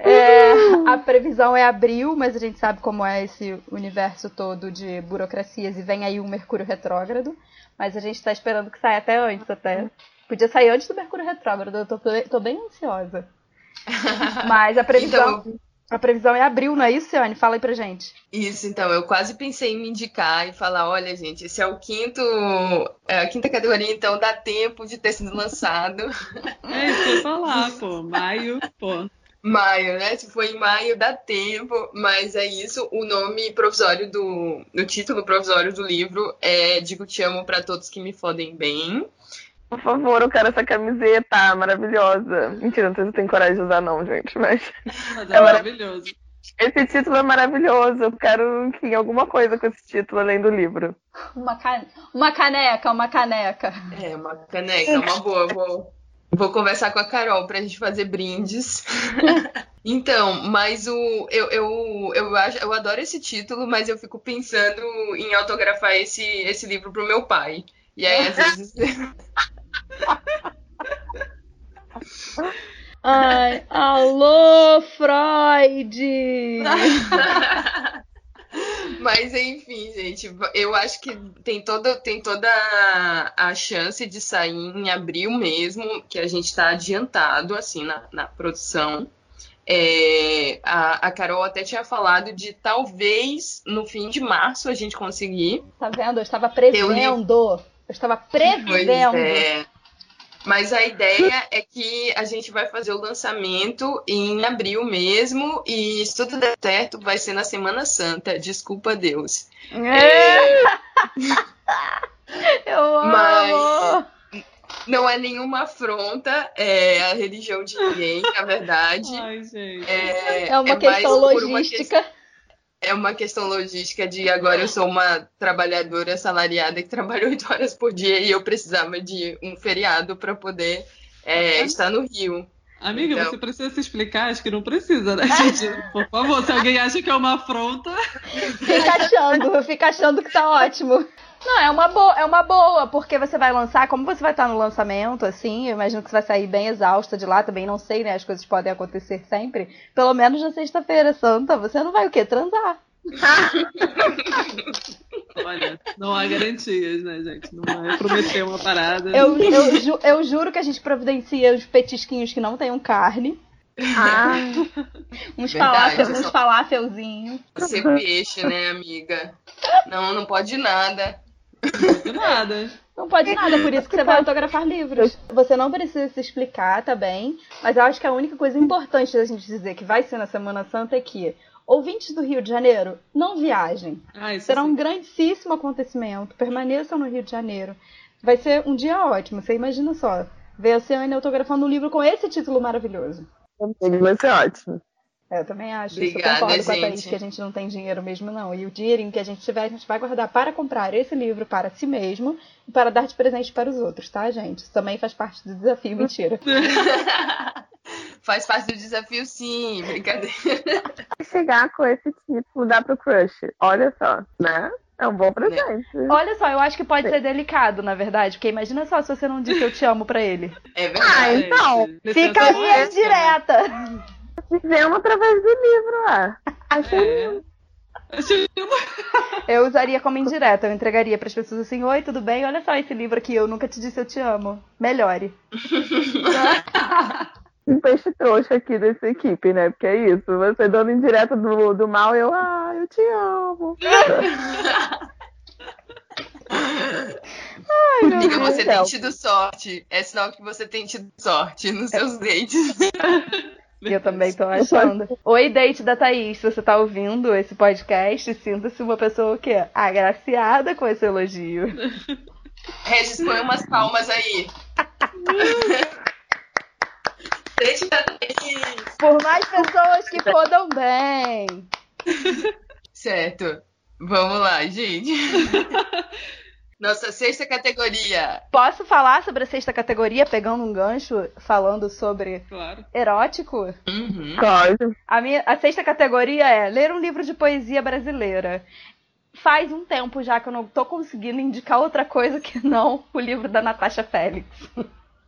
É, a previsão é abril, mas a gente sabe como é esse universo todo de burocracias e vem aí um Mercúrio retrógrado. Mas a gente está esperando que saia até antes, até. Podia sair antes do Mercúrio retrógrado, eu tô, tô bem ansiosa. Mas a previsão, Então, a previsão é abril, não é isso, Ciane? Fala aí pra gente. Isso, então, eu quase pensei em me indicar e falar, olha, gente, esse é o quinto, é a quinta categoria, então dá tempo de ter sido lançado. É isso que eu falar, pô. Maio, pô. Maio, né? Se for em maio, dá tempo, mas é isso. O nome provisório do. O título provisório do livro é Digo Te Amo pra Todos que Me Fodem Bem. Por favor, eu quero essa camiseta maravilhosa. Mentira, não sei se eu tenho coragem de usar, não, gente, mas Mas É é maravilhoso. esse título é maravilhoso. Eu quero, enfim, alguma coisa com esse título além do livro. Uma, ca- uma caneca, uma caneca. É, uma caneca, uma boa. Vou, vou conversar com a Carol pra gente fazer brindes. Então, mas o eu, eu, eu, acho, eu adoro esse título, mas eu fico pensando em autografar esse, esse livro pro meu pai. E aí, às vezes. Ai, alô, Freud! Mas enfim, gente, eu acho que tem toda, tem toda a- chance de sair em abril mesmo, que a gente está adiantado assim na, na produção. É, a, a Carol até tinha falado de talvez no fim de março a gente conseguir. Tá vendo? Eu estava prevendo. Eu estava prevendo. É. Mas a ideia é que a gente vai fazer o lançamento em abril mesmo, e se tudo der certo, vai ser na Semana Santa. Desculpa, Deus. É. Eu amo! Mas- Não é nenhuma afronta é, à religião de ninguém, na verdade. Ai, gente. É, É uma é questão por uma logística. É uma questão logística de agora eu sou uma trabalhadora assalariada que trabalha oito horas por dia e eu precisava de um feriado para poder é, estar no Rio. Amiga, Então. você precisa se explicar? Acho que não precisa, né, gente? Por favor, se alguém acha que é uma afronta. Fica achando, fica achando que tá ótimo. Não, é uma boa, é uma boa, porque você vai lançar, como você vai estar no lançamento, assim, eu imagino que você vai sair bem exausta de lá, também não sei, né? As coisas podem acontecer sempre. Pelo menos na sexta-feira santa, você não vai o quê? Transar. Olha, não há garantias, né, gente? Não é prometer uma parada. Eu, eu, ju- eu juro que a gente providencia os petisquinhos que não tenham carne. Ah, Uns, falafel, só- uns falafelzinhos. Ser peixe, né, amiga? Não, não pode nada. De nada. Não pode nada, por isso que você vai autografar livros. Você não precisa se explicar, tá bem? Mas eu acho que a única coisa importante da gente dizer que vai ser na Semana Santa é que ouvintes do Rio de Janeiro, não viajem. Ah, isso Será um sim. grandíssimo acontecimento. Permaneçam no Rio de Janeiro. Vai ser um dia ótimo. Você imagina só. Ver a Ciane autografando um livro com esse título maravilhoso. vai ser ótimo. É, eu também acho. isso. Obrigada, eu concordo com a Thaís que a gente não tem dinheiro mesmo, não. E o dinheirinho que a gente tiver, a gente vai guardar para comprar esse livro para si mesmo e para dar de presente para os outros, tá, gente? Isso também faz parte do desafio, mentira. Faz parte do desafio, sim, brincadeira. Chegar com esse tipo, dá pro crush. Olha só, né? É um bom presente. Olha só, eu acho que pode Sim. ser delicado, na verdade, porque imagina só se você não disse eu te amo pra ele. É verdade. Ah, então. Fica aí direta. Fizemos através do livro, ah. Achei é. Eu usaria como indireta, eu entregaria para as pessoas assim: Oi, tudo bem? Olha só esse livro aqui, eu nunca te disse eu te amo. Melhore. um peixe trouxa aqui dessa equipe, né? Porque é isso, você dando indireta do, do mal, eu, ah, eu te amo. Ai, Amiga, você tem tido sorte. É sinal que você tem tido sorte nos seus dates. Eu também tô achando. Oi, date da Thaís, se você tá ouvindo esse podcast, sinta-se uma pessoa o quê? Agraciada com esse elogio. Regis, põe umas palmas aí. date da Thaís. Por mais pessoas que fodam bem. Certo. Vamos lá, gente. Nossa sexta categoria. Posso falar sobre a sexta categoria, pegando um gancho, falando sobre claro. erótico? Uhum. Claro. A, minha, a sexta categoria é ler um livro de poesia brasileira. Faz um tempo já que eu não tô conseguindo indicar outra coisa que não o livro da Natasha Félix.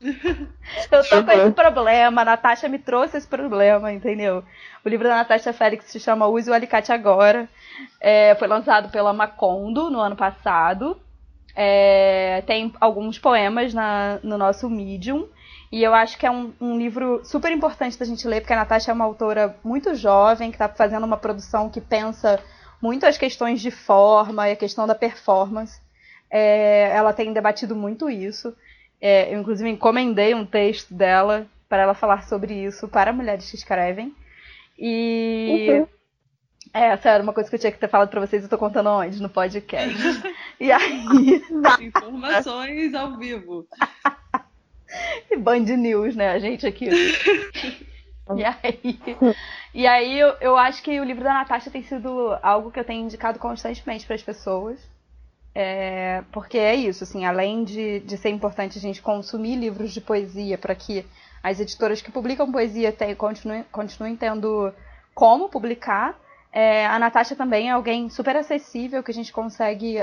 eu tô com esse problema, a Natasha me trouxe esse problema, entendeu? O livro da Natasha Félix se chama Use o Alicate Agora. É, foi lançado pela Macondo no ano passado. É, tem alguns poemas na, no nosso Medium. E eu acho que é um, um, livro super importante da gente ler, porque a Natasha é uma autora muito jovem, que está fazendo uma produção que pensa muito as questões de forma e a questão da performance. É, ela tem debatido muito isso. É, eu, inclusive, encomendei um texto dela para ela falar sobre isso para mulheres que escrevem. E uhum. É, essa era uma coisa que eu tinha que ter falado pra vocês, eu tô contando onde? No podcast. e aí. Informações ao vivo. e Band News, né? A gente aqui. e aí. E aí eu, eu acho que o livro da Natasha tem sido algo que eu tenho indicado constantemente para as pessoas. É, porque é isso, assim, além de, de ser importante a gente consumir livros de poesia para que as editoras que publicam poesia tem, continuem, continuem tendo como publicar, é, a Natasha também é alguém super acessível, que a gente consegue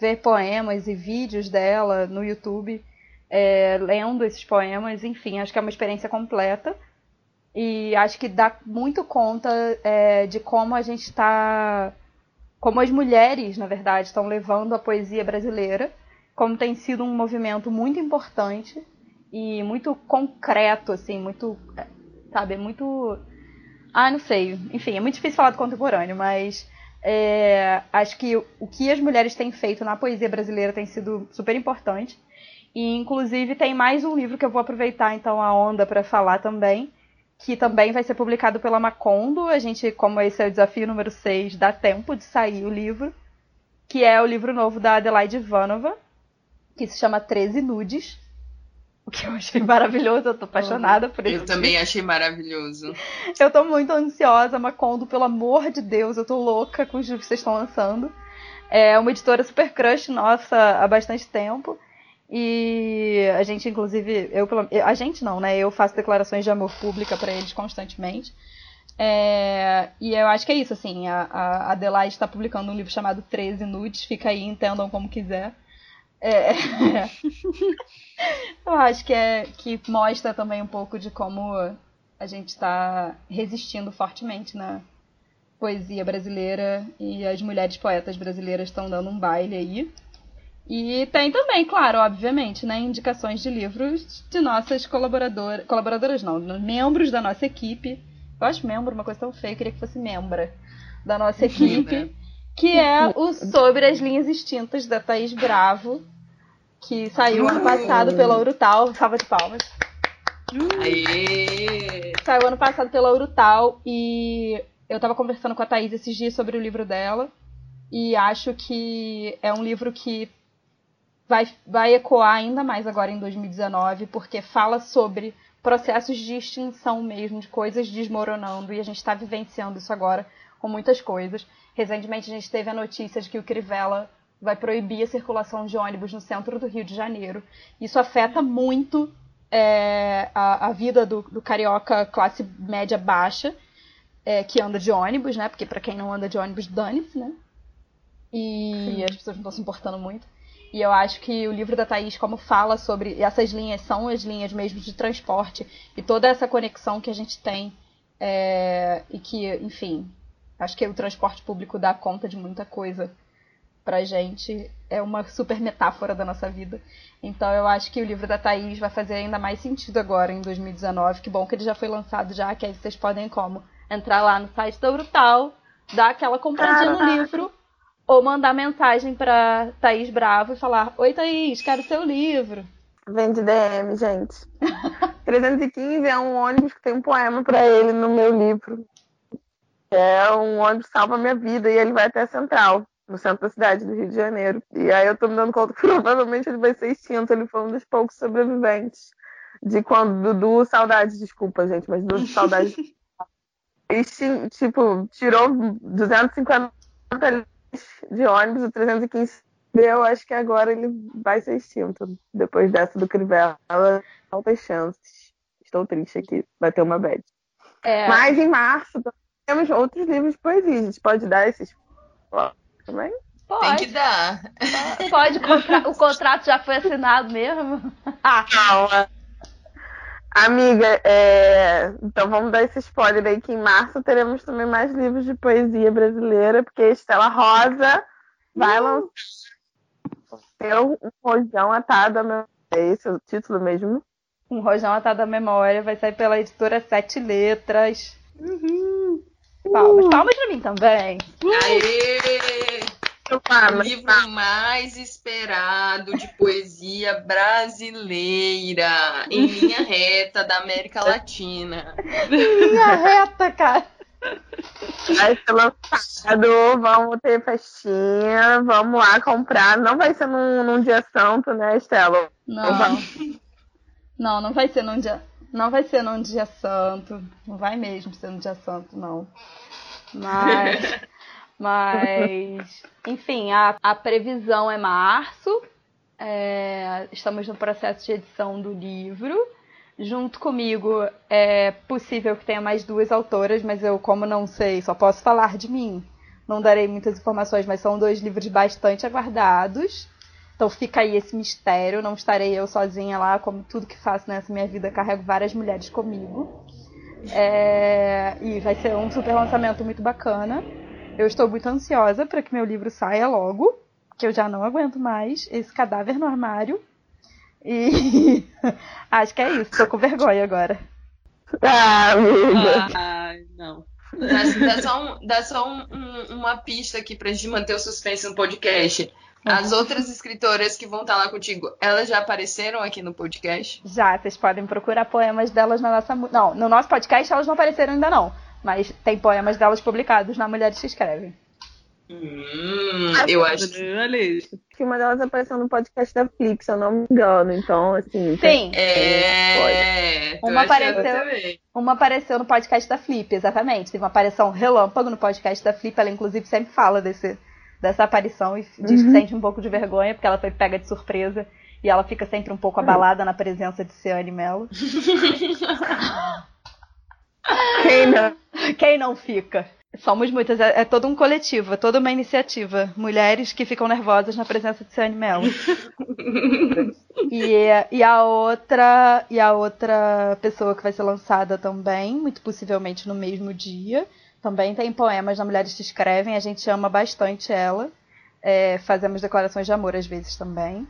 ver poemas e vídeos dela no YouTube, é, lendo esses poemas. Enfim, acho que é uma experiência completa. E acho que dá muito conta é, de como a gente está. Como as mulheres, na verdade, estão levando a poesia brasileira. Como tem sido um movimento muito importante e muito concreto, assim, muito. Sabe, muito ah, não sei. Enfim, é muito difícil falar do contemporâneo, mas é, acho que o que as mulheres têm feito na poesia brasileira tem sido super importante. E, inclusive, tem mais um livro que eu vou aproveitar, então, a onda para falar também, que também vai ser publicado pela Macondo. A gente, como esse é o desafio número 6, dá tempo de sair o livro, que é o livro novo da Adelaide Ivanova, que se chama 13 Nudes. O que eu achei maravilhoso, eu tô apaixonada por isso. Eu também achei maravilhoso. Eu tô muito ansiosa, Macondo, pelo amor de Deus, eu tô louca com os livros que vocês estão lançando. É uma editora super crush nossa há bastante tempo. E a gente, inclusive, eu a gente não, né? Eu faço declarações de amor pública para eles constantemente. É, e eu acho que é isso, assim, a, a Adelaide está publicando um livro chamado 13 Nudes, fica aí, entendam como quiser. É, eu acho que, é, que mostra também um pouco de como a gente está resistindo fortemente na poesia brasileira e as mulheres poetas brasileiras estão dando um baile aí. E tem também, claro, obviamente, né, indicações de livros de nossas colaboradoras, colaboradoras não, membros da nossa equipe. Eu acho membro uma coisa tão feia, eu queria que fosse membra da nossa equipe, que é o Sobre as Linhas Extintas da Thaís Bravo, que saiu ano passado pela Urutau. Salva de palmas. Aê! Saiu ano passado pela Urutau e eu tava conversando com a Thaís esses dias sobre o livro dela e acho que é um livro que vai, vai ecoar ainda mais agora em 2019 porque fala sobre processos de extinção mesmo, de coisas desmoronando e a gente está vivenciando isso agora com muitas coisas. Recentemente a gente teve a notícia de que o Crivella vai proibir a circulação de ônibus no centro do Rio de Janeiro. Isso afeta muito é a, a vida do, do, carioca classe média baixa, é, que anda de ônibus, né? Porque para quem não anda de ônibus, dane-se, né? E Sim. as pessoas não estão se importando muito. E eu acho que o livro da Thaís, como fala sobre essas linhas, são as linhas mesmo de transporte e toda essa conexão que a gente tem. É, e que, enfim, acho que o transporte público dá conta de muita coisa pra gente. É uma super metáfora da nossa vida. Então eu acho que o livro da Thaís vai fazer ainda mais sentido agora, em 2019. Que bom que ele já foi lançado já, que aí vocês podem como? Entrar lá no site da Brutal, dar aquela compradinha no livro ou mandar mensagem pra Thaís Bravo e falar: Oi, Thaís, quero seu livro. Vende DM, gente. 315 é um ônibus que tem um poema para ele no meu livro. É um ônibus que salva minha vida e ele vai até a Central, no centro da cidade do Rio de Janeiro. E aí eu tô me dando conta que provavelmente ele vai ser extinto. Ele foi um dos poucos sobreviventes de quando Dudu, saudade, desculpa, gente, mas Dudu, saudade. Extin, tipo, tirou 250 de ônibus, o 315 eu acho que agora ele vai ser extinto. Depois dessa do Crivella, altas chances. Estou triste aqui, vai ter uma bad. É... Mas em março temos outros livros de poesia. A gente pode dar esses também? Pode. Tem que dar. Pode, contra... o contrato já foi assinado mesmo? É. Amiga, é... então vamos dar esse spoiler aí que em março teremos também mais livros de poesia brasileira, porque Estela Rosa vai uh. lançar um rojão atado à memória. É esse o título mesmo? Um rojão atado à memória vai sair pela editora Sete Letras. Uhum. Palmas, palmas pra mim também. Aê! O livro mais esperado de poesia brasileira em linha reta da América Latina. linha reta, cara. Vai ser lançado, vamos ter festinha, vamos lá comprar. Não vai ser num, num dia santo, né, Estela? Não. Não, não vai ser num dia. Não vai ser num dia santo. Não vai mesmo ser num dia santo, não. Mas. mas. Enfim, a, a previsão é março. É, estamos no processo de edição do livro. Junto comigo é possível que tenha mais duas autoras, mas eu, como não sei, só posso falar de mim. Não darei muitas informações, mas são dois livros bastante aguardados. Então fica aí esse mistério. Não estarei eu sozinha lá, como tudo que faço nessa minha vida, carrego várias mulheres comigo. É... E vai ser um super lançamento muito bacana. Eu estou muito ansiosa para que meu livro saia logo, que eu já não aguento mais esse cadáver no armário. E acho que é isso, tô com vergonha agora. Ah, amiga. Ah, não. Dá, dá só, um, dá só um, um, uma pista aqui pra gente manter o suspense no podcast. As outras escritoras que vão estar lá contigo, elas já apareceram aqui no podcast? Já, vocês podem procurar poemas delas na nossa. Não, no nosso podcast elas não apareceram ainda não. Mas tem poemas delas publicados na Mulheres que Escrevem. Hum, eu acho que uma delas apareceu no podcast da Flix, se eu não me engano. Então, assim. Sim. É. Uma apareceu, uma apareceu no podcast da Flip, exatamente. Teve uma aparição relâmpago no podcast da Flip. Ela, inclusive, sempre fala desse, dessa aparição e diz uhum. que sente um pouco de vergonha, porque ela foi pega de surpresa. E ela fica sempre um pouco abalada na presença de Ciane Mello. Quem não? Quem não fica? Somos muitas, é, é, todo um coletivo, é toda uma iniciativa. Mulheres que ficam nervosas na presença de Ciane Mello. e, e, a outra, e a outra pessoa que vai ser lançada também, muito possivelmente no mesmo dia, também tem poemas na Mulheres que Escrevem, a gente ama bastante ela. É, fazemos declarações de amor às vezes também.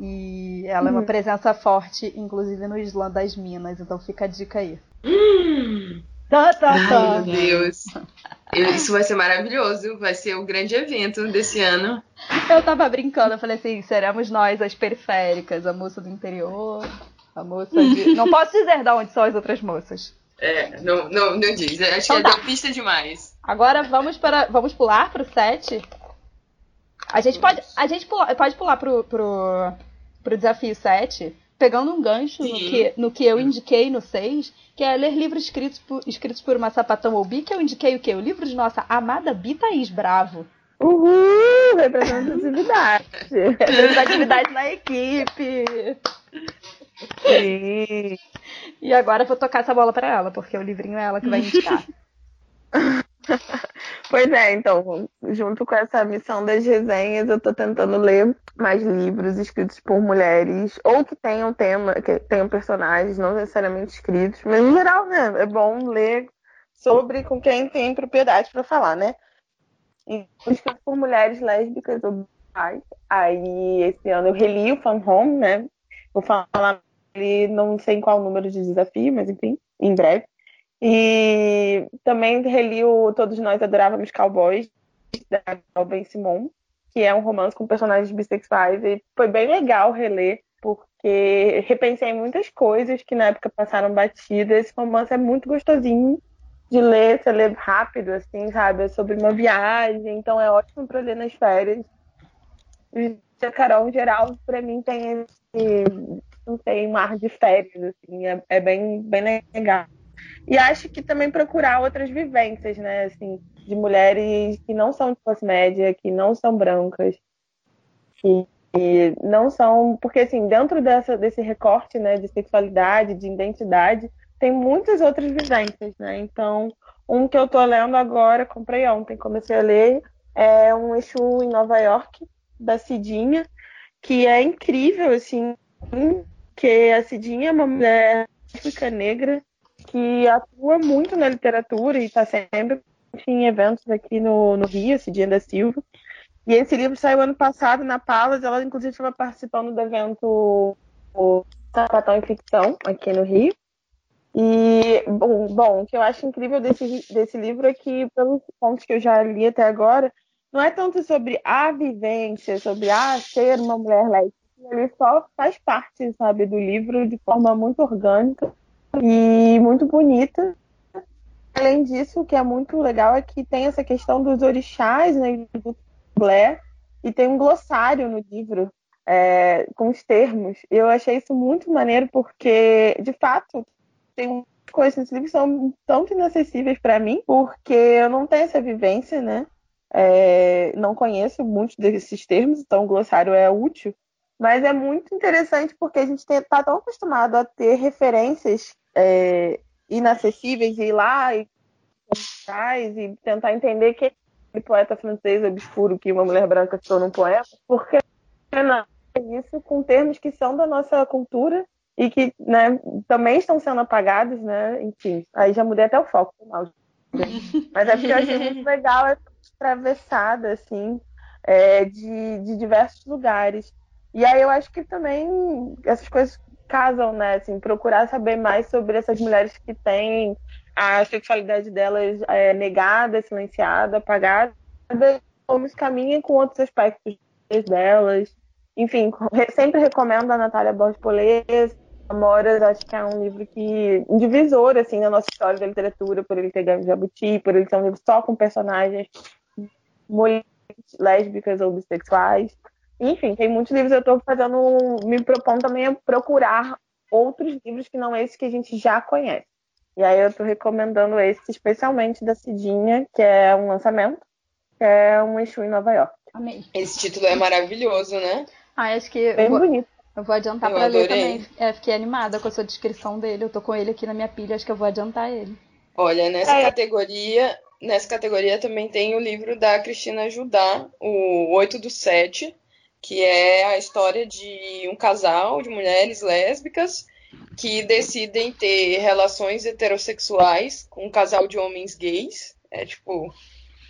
E ela uhum. é uma uhum. presença forte, inclusive no Islã das Minas, então fica a dica aí. Hum. Tá, tá, tá. Ai, meu Deus. Isso vai ser maravilhoso. Vai ser o grande evento desse ano. Eu tava brincando, eu falei assim: seremos nós as periféricas, a moça do interior, a moça de. Não posso dizer de onde são as outras moças. É, não, não, não diz. Acho então, que tá. deu pista demais. Agora vamos para. Vamos pular pro 7. A gente pode. A gente pula, pode pular pro, pro, pro desafio 7 pegando um gancho no que, no que eu indiquei no 6, que é ler livros escritos por, escritos por uma sapatão ou bi, que eu indiquei o quê? O livro de nossa amada Bi Thaís Bravo. Uhul! Representatividade. Representatividade na equipe. Sim. E agora eu vou tocar essa bola para ela, porque o livrinho é ela que vai indicar. pois é, então, junto com essa missão das resenhas, eu estou tentando ler mais livros escritos por mulheres, ou que tenham tema, que tenham personagens, não necessariamente escritos, mas em geral, né? É bom ler sobre com quem tem propriedade para falar, né? E escrito por mulheres lésbicas ou. Aí esse ano eu reli o Fan Home, né? Vou falar ele, não sei em qual número de desafio, mas enfim, em breve. E também reli o Todos Nós Adorávamos Cowboys, da Ben Simon, que é um romance com personagens bissexuais. E foi bem legal reler, porque repensei muitas coisas que na época passaram batidas. Esse romance é muito gostosinho de ler, você lê rápido, assim, sabe? É sobre uma viagem, então é ótimo para ler nas férias. E a Carol, em geral, para mim tem esse, não sei, um ar de férias, assim, é, é bem, bem legal. E acho que também procurar outras vivências, né? Assim, de mulheres que não são de classe média, que não são brancas, que não são. Porque, assim, dentro dessa, desse recorte né, de sexualidade, de identidade, tem muitas outras vivências, né? Então, um que eu tô lendo agora, comprei ontem, comecei a ler, é um Exu em Nova York, da Cidinha, que é incrível, assim, que a Cidinha é uma mulher negra que atua muito na literatura e está sempre em eventos aqui no, no Rio, Cidinha da Silva. E esse livro saiu ano passado na Palas, ela inclusive estava participando do evento Sapatão em Ficção, aqui no Rio. E, bom, bom, o que eu acho incrível desse, desse livro é que, pelos pontos que eu já li até agora, não é tanto sobre a vivência, sobre ah, ser uma mulher lésbica. Ele só faz parte, sabe, do livro de forma muito orgânica e muito bonita. Além disso, o que é muito legal é que tem essa questão dos orixás, né, do Blair, e tem um glossário no livro é, com os termos. Eu achei isso muito maneiro porque, de fato, tem coisas nesse livro que são tão inacessíveis para mim, porque eu não tenho essa vivência, né? É, não conheço muitos desses termos, então o glossário é útil, mas é muito interessante porque a gente está tão acostumado a ter referências é, inacessíveis e ir lá e, e tentar entender que é poeta francês obscuro que uma mulher branca se torna um poeta, porque não é isso com termos que são da nossa cultura e que né, também estão sendo apagados, né? Enfim, aí já mudei até o foco. Mas é porque eu achei muito legal essa atravessada, assim, é, de, de diversos lugares. E aí eu acho que também essas coisas casam, né? Assim, procurar saber mais sobre essas mulheres que têm a sexualidade delas é, negada, silenciada, apagada, como caminham com outros aspectos delas. Enfim, sempre recomendo a Natália Borges Polez, Amoras, acho que é um livro que divisor assim na nossa história da literatura, por ele ter ganho jabuti, por ele ser um livro só com personagens mulheres lésbicas ou bissexuais. Enfim, tem muitos livros eu estou fazendo, me propondo também a procurar outros livros que não esses que a gente já conhece. E aí eu estou recomendando esse, especialmente da Cidinha, que é um lançamento, que é um Exu em Nova York. Amém. Esse título é maravilhoso, né? Ah, acho que. Bem vou, bonito. Eu vou adiantar para ler também. É, fiquei animada com a sua descrição dele. Eu tô com ele aqui na minha pilha, acho que eu vou adiantar ele. Olha, nessa é. categoria, nessa categoria também tem o livro da Cristina Judá, o 8 do 7, que é a história de um casal de mulheres lésbicas que decidem ter relações heterossexuais com um casal de homens gays. É, tipo,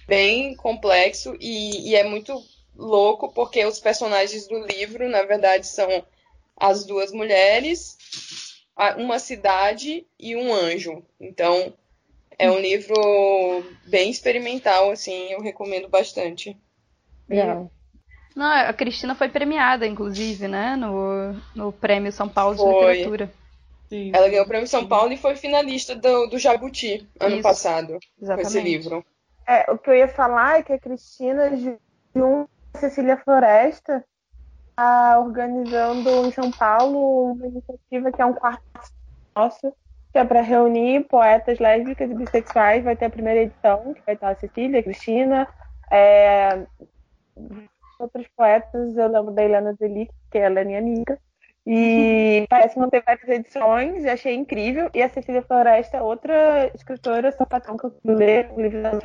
bem complexo e, e é muito louco porque os personagens do livro, na verdade, são as duas mulheres, uma cidade e um anjo. Então, é um livro bem experimental, assim, eu recomendo bastante. Legal. Não, a Cristina foi premiada, inclusive, né? No, no Prêmio São Paulo de foi. Literatura. Sim. Ela ganhou o Prêmio São Paulo e foi finalista do, do Jabuti ano Isso. passado Exatamente. com esse livro. É, o que eu ia falar é que a Cristina junto a Cecília Floresta está organizando em São Paulo uma iniciativa que é um quarto nosso, que é para reunir poetas lésbicas e bissexuais. Vai ter a primeira edição, que vai estar a Cecília, a Cristina, é, outros poetas, eu lembro da Helena Zelic, que ela é minha amiga, E parece que vão ter várias edições, e achei incrível. E a Cecília Floresta, outra escritora sapatão que eu ler, o livro dela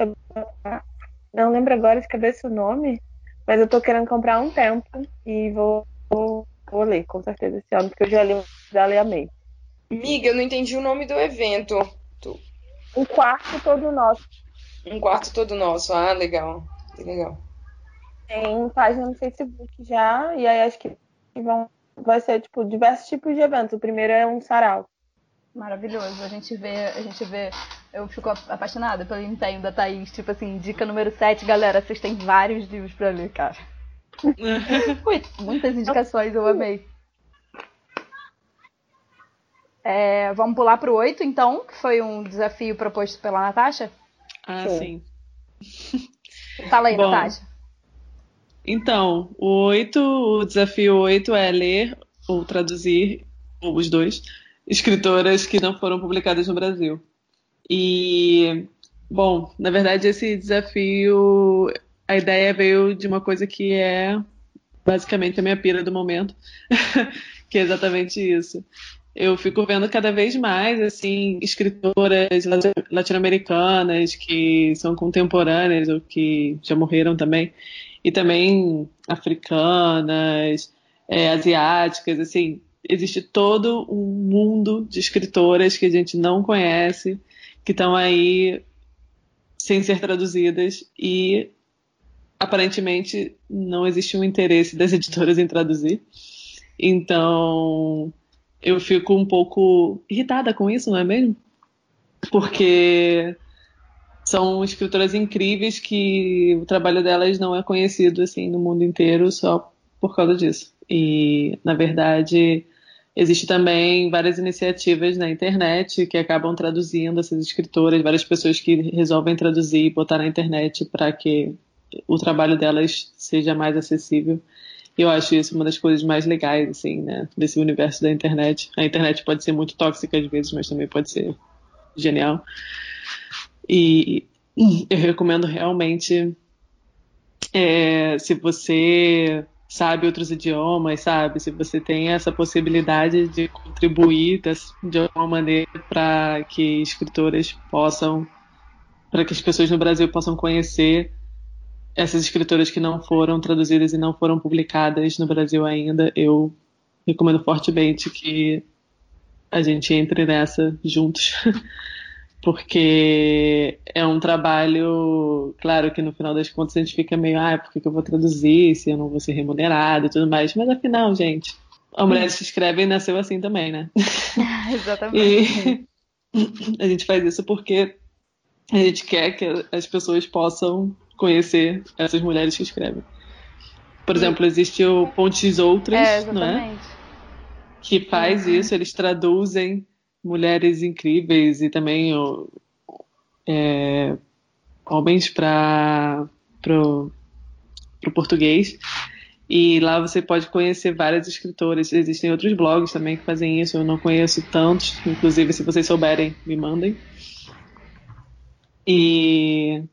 não lembro agora de cabeça o nome, mas eu tô querendo comprar há um tempo e vou, vou, vou ler, com certeza, esse ano, porque eu já li, já li amei. Miga, eu não entendi o nome do evento. Um quarto todo nosso. Um quarto todo nosso, ah, legal. Legal. Tem página no Facebook já, e aí acho que vão, vai ser tipo diversos tipos de eventos. O primeiro é um sarau. Maravilhoso. A gente vê, a gente vê. Eu fico apaixonada pelo empenho da Thaís. Tipo assim, dica número 7, galera, vocês têm vários livros pra ler, cara. Muitas indicações, eu amei. É, vamos pular pro 8, então, que foi um desafio proposto pela Natasha? Ah, sim. sim. Fala aí, Bom, Natasha. Então, o 8, o desafio 8 é ler ou traduzir, ou os dois, escritoras que não foram publicadas no Brasil. E, bom, na verdade, esse desafio, a ideia veio de uma coisa que é basicamente a minha pira do momento, que é exatamente isso. Eu fico vendo cada vez mais, assim, escritoras latino-americanas que são contemporâneas ou que já morreram também, e também africanas, é, asiáticas, assim, existe todo um mundo de escritoras que a gente não conhece, que estão aí sem ser traduzidas e aparentemente não existe um interesse das editoras em traduzir. Então, eu fico um pouco irritada com isso, não é mesmo? Porque são escritoras incríveis que o trabalho delas não é conhecido assim no mundo inteiro só por causa disso. E, na verdade, Existe também várias iniciativas na internet que acabam traduzindo essas escritoras, várias pessoas que resolvem traduzir e botar na internet para que o trabalho delas seja mais acessível. Eu acho isso uma das coisas mais legais, assim, né, desse universo da internet. A internet pode ser muito tóxica às vezes, mas também pode ser genial. E eu recomendo realmente, é, se você sabe outros idiomas, sabe? Se você tem essa possibilidade de contribuir de alguma maneira para que escritoras possam, para que as pessoas no Brasil possam conhecer essas escritoras que não foram traduzidas e não foram publicadas no Brasil ainda, eu recomendo fortemente que a gente entre nessa juntos. porque é um trabalho, claro que no final das contas a gente fica meio, ah, por que eu vou traduzir se eu não vou ser remunerado e tudo mais, mas afinal, gente, a mulher que escreve nasceu assim também, né? Exatamente. E a gente faz isso porque a gente quer que as pessoas possam conhecer essas mulheres que escrevem. Por exemplo, existe o Pontes Outras, é, não é? Que faz uhum. isso, eles traduzem mulheres incríveis e também é, homens para o português. E lá você pode conhecer várias escritoras. Existem outros blogs também que fazem isso. Eu não conheço tantos. Inclusive, se vocês souberem, me mandem. E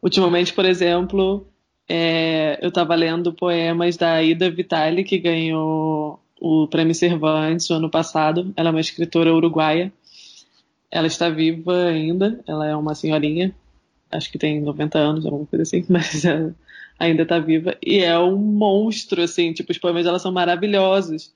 ultimamente, por exemplo, é, eu estava lendo poemas da Ida Vitali, que ganhou o Prêmio Cervantes no ano passado. Ela é uma escritora uruguaia. Ela está viva ainda, ela é uma senhorinha, acho que tem 90 anos, alguma coisa assim, mas ela ainda está viva. E é um monstro, assim, tipo, os poemas dela são maravilhosos.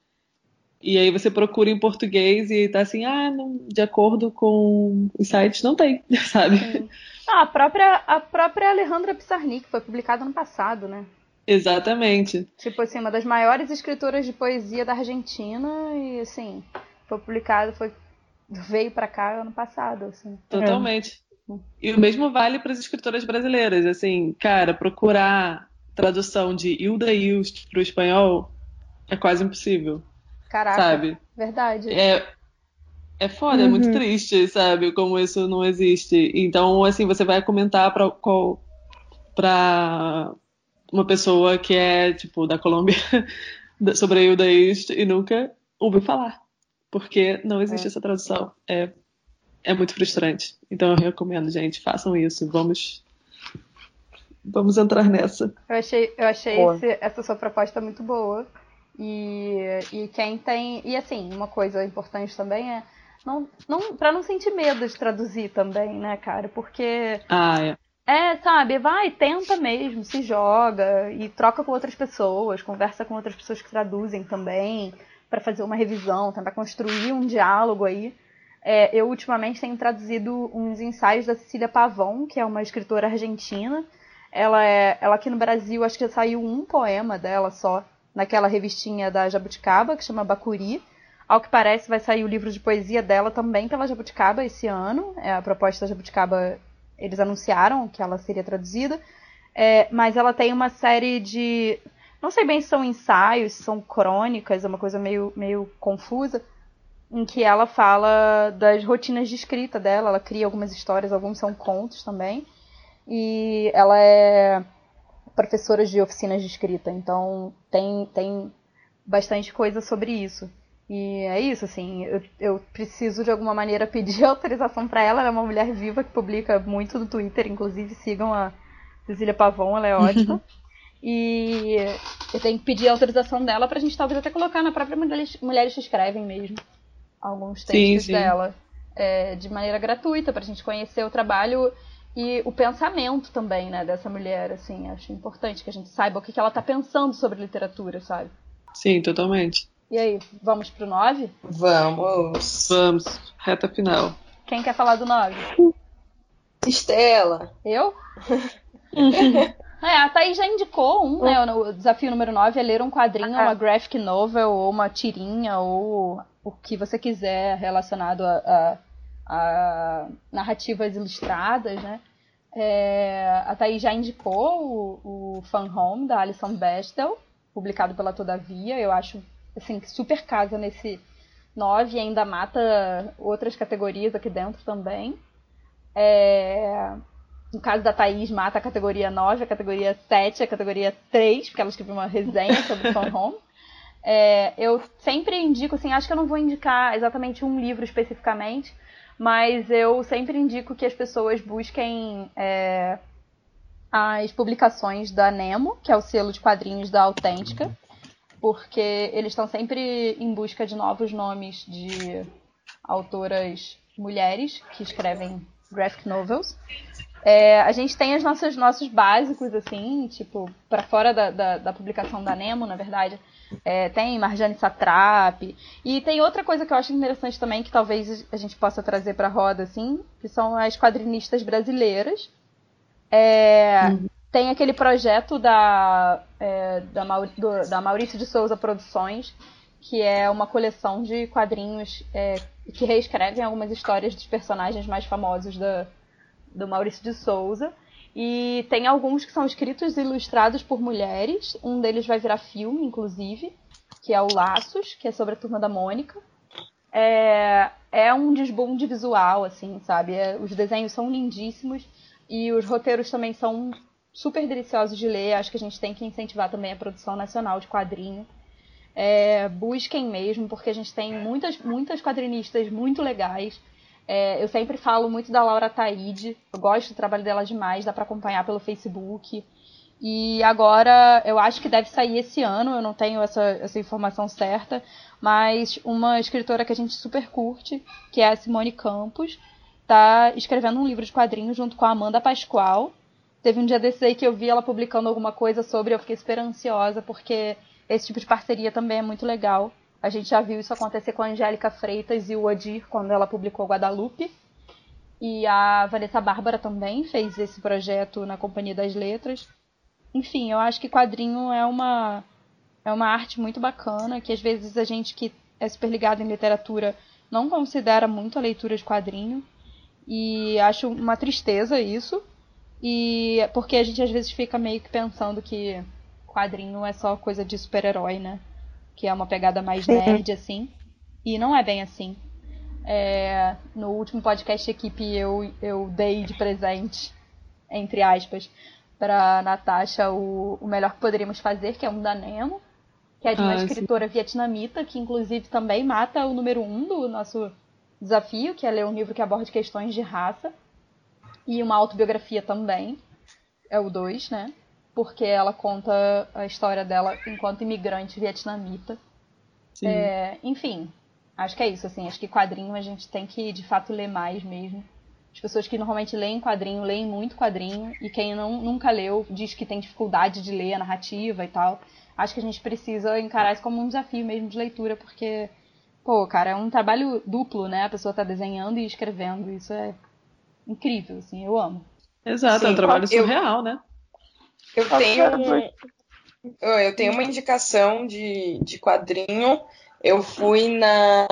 E aí você procura em português e tá assim, ah, não, de acordo com os sites, não tem, sabe? Ah, a própria, a própria Alejandra Pissarnik foi publicada no passado, né? Exatamente. Tipo assim, uma das maiores escritoras de poesia da Argentina e assim, foi publicado, foi veio para cá ano passado, assim. Totalmente. É. E o mesmo vale para as escritoras brasileiras, assim, cara, procurar tradução de Hilda Hilst para o espanhol é quase impossível. Caraca. Sabe? Verdade. É, é foda, uhum. é muito uhum. triste, sabe? Como isso não existe. Então, assim, você vai comentar para para uma pessoa que é, tipo, da Colômbia sobre a Hilda East e nunca ouviu falar. Porque não existe é. essa tradução. É, é muito frustrante. Então eu recomendo, gente, façam isso. Vamos. Vamos entrar nessa. Eu achei, eu achei esse, essa sua proposta muito boa. E, e quem tem. E assim, uma coisa importante também é. Não, não, pra não sentir medo de traduzir também, né, cara? Porque. Ah, é. É, sabe, vai, tenta mesmo, se joga e troca com outras pessoas, conversa com outras pessoas que traduzem também, para fazer uma revisão, tentar construir um diálogo aí. É, eu ultimamente tenho traduzido uns ensaios da Cecília Pavon, que é uma escritora argentina. Ela é, ela aqui no Brasil, acho que saiu um poema dela só naquela revistinha da Jabuticaba, que chama Bacuri. Ao que parece, vai sair o livro de poesia dela também pela Jabuticaba esse ano. É, a proposta da Jabuticaba eles anunciaram que ela seria traduzida, é, mas ela tem uma série de. Não sei bem se são ensaios, se são crônicas, é uma coisa meio, meio confusa, em que ela fala das rotinas de escrita dela, ela cria algumas histórias, alguns são contos também, e ela é professora de oficinas de escrita, então tem, tem bastante coisa sobre isso. E é isso, assim, eu, eu preciso de alguma maneira pedir autorização para ela. Ela é uma mulher viva que publica muito no Twitter, inclusive sigam a Cecília Pavon, ela é ótima. e eu tenho que pedir autorização dela pra gente talvez até colocar na própria Mulheres, mulheres que Escrevem mesmo. Alguns textos sim, sim. dela. É, de maneira gratuita, pra gente conhecer o trabalho e o pensamento também, né, dessa mulher, assim. Acho importante que a gente saiba o que, que ela tá pensando sobre literatura, sabe? Sim, totalmente. E aí, vamos pro 9? Vamos. Vamos. Reta final. Quem quer falar do 9? Estela. Eu? é, a Thaís já indicou um, né? O desafio número 9 é ler um quadrinho, uma graphic novel, ou uma tirinha, ou o que você quiser relacionado a, a, a narrativas ilustradas, né? É, a Thaís já indicou o, o Fan Home, da Alison Bestel, publicado pela Todavia. Eu acho assim, super casa nesse 9 e ainda mata outras categorias aqui dentro também. É... No caso da Thaís, mata a categoria 9, a categoria 7, a categoria 3, porque ela escreveu uma resenha sobre Phone Home. É, eu sempre indico, assim, acho que eu não vou indicar exatamente um livro especificamente, mas eu sempre indico que as pessoas busquem é, as publicações da Nemo, que é o selo de quadrinhos da Autêntica porque eles estão sempre em busca de novos nomes de autoras mulheres que escrevem graphic novels. É, a gente tem os nossos, nossos básicos, assim, tipo, para fora da, da, da, publicação da Nemo, na verdade. É, tem Marjane Satrap. E tem outra coisa que eu acho interessante também, que talvez a gente possa trazer para roda, assim, que são as quadrinistas brasileiras. É, uhum. Tem aquele projeto da, é, da, Maur do, da Maurício de Souza Produções, que é uma coleção de quadrinhos é, que reescrevem algumas histórias dos personagens mais famosos da, do Maurício de Souza. E tem alguns que são escritos e ilustrados por mulheres. Um deles vai virar filme, inclusive, que é o Laços, que é sobre a turma da Mônica. É, é um desbunde visual, assim, sabe? É, os desenhos são lindíssimos e os roteiros também são super deliciosos de ler. Acho que a gente tem que incentivar também a produção nacional de quadrinho. É, busquem mesmo, porque a gente tem muitas, muitas quadrinistas muito legais. É, eu sempre falo muito da Laura Taide, eu gosto do trabalho dela demais, dá para acompanhar pelo Facebook. E agora eu acho que deve sair esse ano, eu não tenho essa, essa informação certa, mas uma escritora que a gente super curte, que é a Simone Campos, está escrevendo um livro de quadrinhos junto com a Amanda Pascoal. Teve um dia desse aí que eu vi ela publicando alguma coisa sobre, eu fiquei super ansiosa, porque esse tipo de parceria também é muito legal. A gente já viu isso acontecer com a Angélica Freitas e o Odir quando ela publicou Guadalupe. E a Vanessa Bárbara também fez esse projeto na Companhia das Letras. Enfim, eu acho que quadrinho é uma, é uma arte muito bacana, que às vezes a gente que é super ligado em literatura não considera muito a leitura de quadrinho. E acho uma tristeza isso, e porque a gente às vezes fica meio que pensando que quadrinho é só coisa de super-herói, né? Que é uma pegada mais nerd, assim. E não é bem assim. É, no último podcast equipe eu, eu dei de presente, entre aspas, para Natasha o, o melhor que poderíamos fazer, que é um da Nemo, que é de uma ah, escritora sim. vietnamita, que inclusive também mata o número um do nosso desafio, que é ler um livro que aborda questões de raça e uma autobiografia também. É o 2, né? porque ela conta a história dela enquanto imigrante vietnamita. É, enfim, acho que é isso, assim, acho que quadrinho a gente tem que de fato ler mais mesmo. As pessoas que normalmente leem quadrinho, leem muito quadrinho, e quem não, nunca leu diz que tem dificuldade de ler a narrativa e tal. Acho que a gente precisa encarar isso como um desafio mesmo de leitura, porque, pô, cara, é um trabalho duplo, né? A pessoa tá desenhando e escrevendo, isso é incrível, assim, eu amo. Exato, Sim, é um trabalho surreal, né? Eu tenho, eu tenho uma indicação de, de quadrinho. Eu fui na.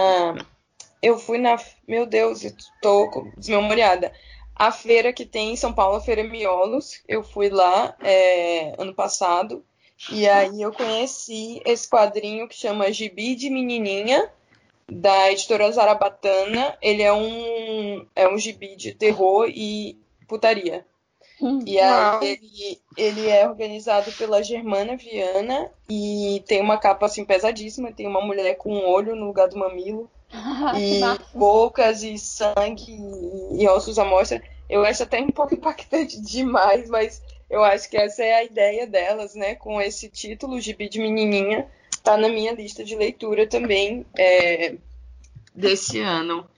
Eu fui na. Meu Deus, estou desmemoriada. A feira que tem em São Paulo, a Feira Miolos. Eu fui lá é, ano passado. E aí eu conheci esse quadrinho que chama Gibi de Menininha, da editora Zarabatana. Ele é um, é um gibi de terror e putaria. Hum, e aí ele, ele é organizado pela Germana Viana e tem uma capa assim pesadíssima, tem uma mulher com um olho no lugar do mamilo. e bocas e sangue e ossos à mostra. Eu acho até um pouco impactante demais, mas eu acho que essa é a ideia delas, né? Com esse título, Gibi de Menininha, tá na minha lista de leitura também é, desse ano.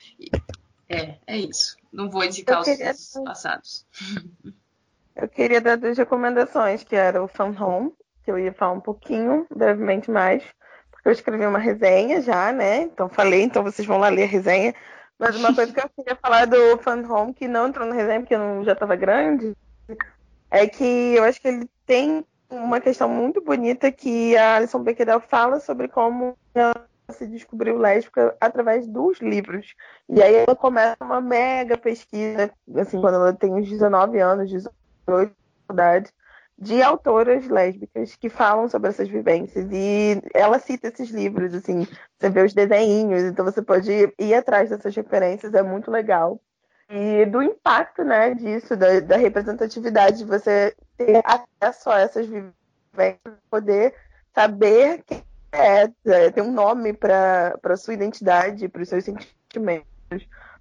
É, é isso. Não vou indicar queria... os passados. Eu queria dar duas recomendações, que era o Fan Home, que eu ia falar um pouquinho, brevemente mais, porque eu escrevi uma resenha já, né? Então falei, então vocês vão lá ler a resenha. Mas uma coisa que eu queria falar do Fan Home, que não entrou na resenha porque eu já estava grande, é que eu acho que ele tem uma questão muito bonita que a Alison Becquerel fala sobre como ela se descobriu lésbica através dos livros. E aí ela começa uma mega pesquisa, assim, quando ela tem uns 19 anos, 18 idade, de autoras lésbicas que falam sobre essas vivências. E ela cita esses livros, assim, você vê os desenhinhos, então você pode ir atrás dessas referências, é muito legal e do impacto né, disso, da, da representatividade, de você ter acesso a essas vivências, poder saber quem é, é ter um nome para a sua identidade, para os seus sentimentos,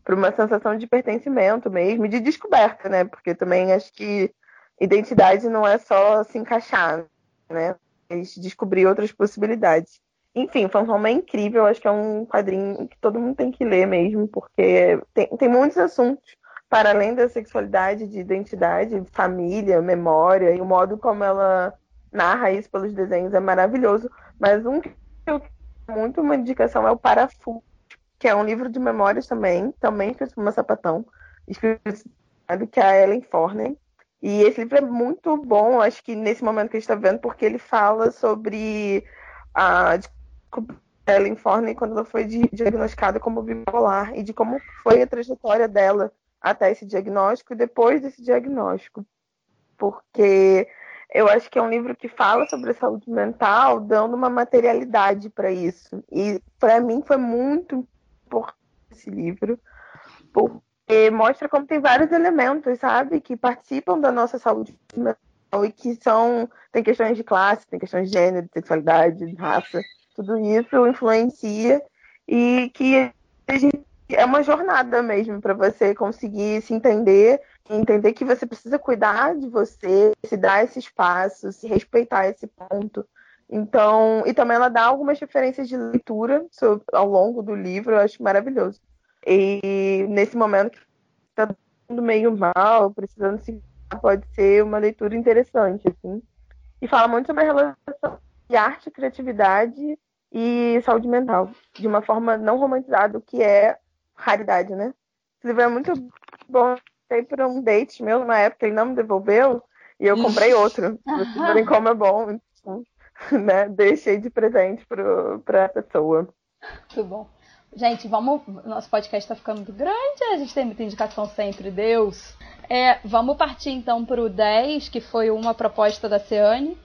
para uma sensação de pertencimento mesmo, de descoberta, né? Porque também acho que identidade não é só se encaixar, né? É descobrir outras possibilidades. Enfim, Fantasma é incrível, acho que é um quadrinho que todo mundo tem que ler mesmo, porque tem, tem muitos assuntos para além da sexualidade, de identidade, família, memória, e o modo como ela narra isso pelos desenhos é maravilhoso. Mas um que eu muito uma indicação é o Parafuso, que é um livro de memórias também, também escrito por uma sapatão, escrito que é a Ellen Forney. E esse livro é muito bom, acho que nesse momento que a gente está vendo, porque ele fala sobre a Ellen Forney quando ela foi diagnosticada como bipolar e de como foi a trajetória dela até esse diagnóstico e depois desse diagnóstico. Porque eu acho que é um livro que fala sobre a saúde mental, dando uma materialidade para isso. E para mim foi muito importante esse livro, porque mostra como tem vários elementos, sabe, que participam da nossa saúde mental e que são tem questões de classe, tem questões de gênero, de sexualidade, de raça tudo isso influencia e que é uma jornada mesmo para você conseguir se entender, entender que você precisa cuidar de você, se dar esse espaço, se respeitar esse ponto. Então, e também ela dá algumas referências de leitura sobre, ao longo do livro, eu acho maravilhoso. E nesse momento que está tudo meio mal, precisando se pode ser uma leitura interessante, assim. E fala muito sobre a relação de arte e criatividade e saúde mental, de uma forma não romantizada, o que é raridade, né? Esse livro é muito bom. Sei por um date meu, na época ele não me devolveu, e eu comprei outro. Vocês verem como é bom. Então, né? Deixei de presente para a pessoa. Muito bom. Gente, vamos. Nosso podcast está ficando muito grande, a gente tem muita indicação sempre, Deus. É, vamos partir então para o 10, que foi uma proposta da Ceane.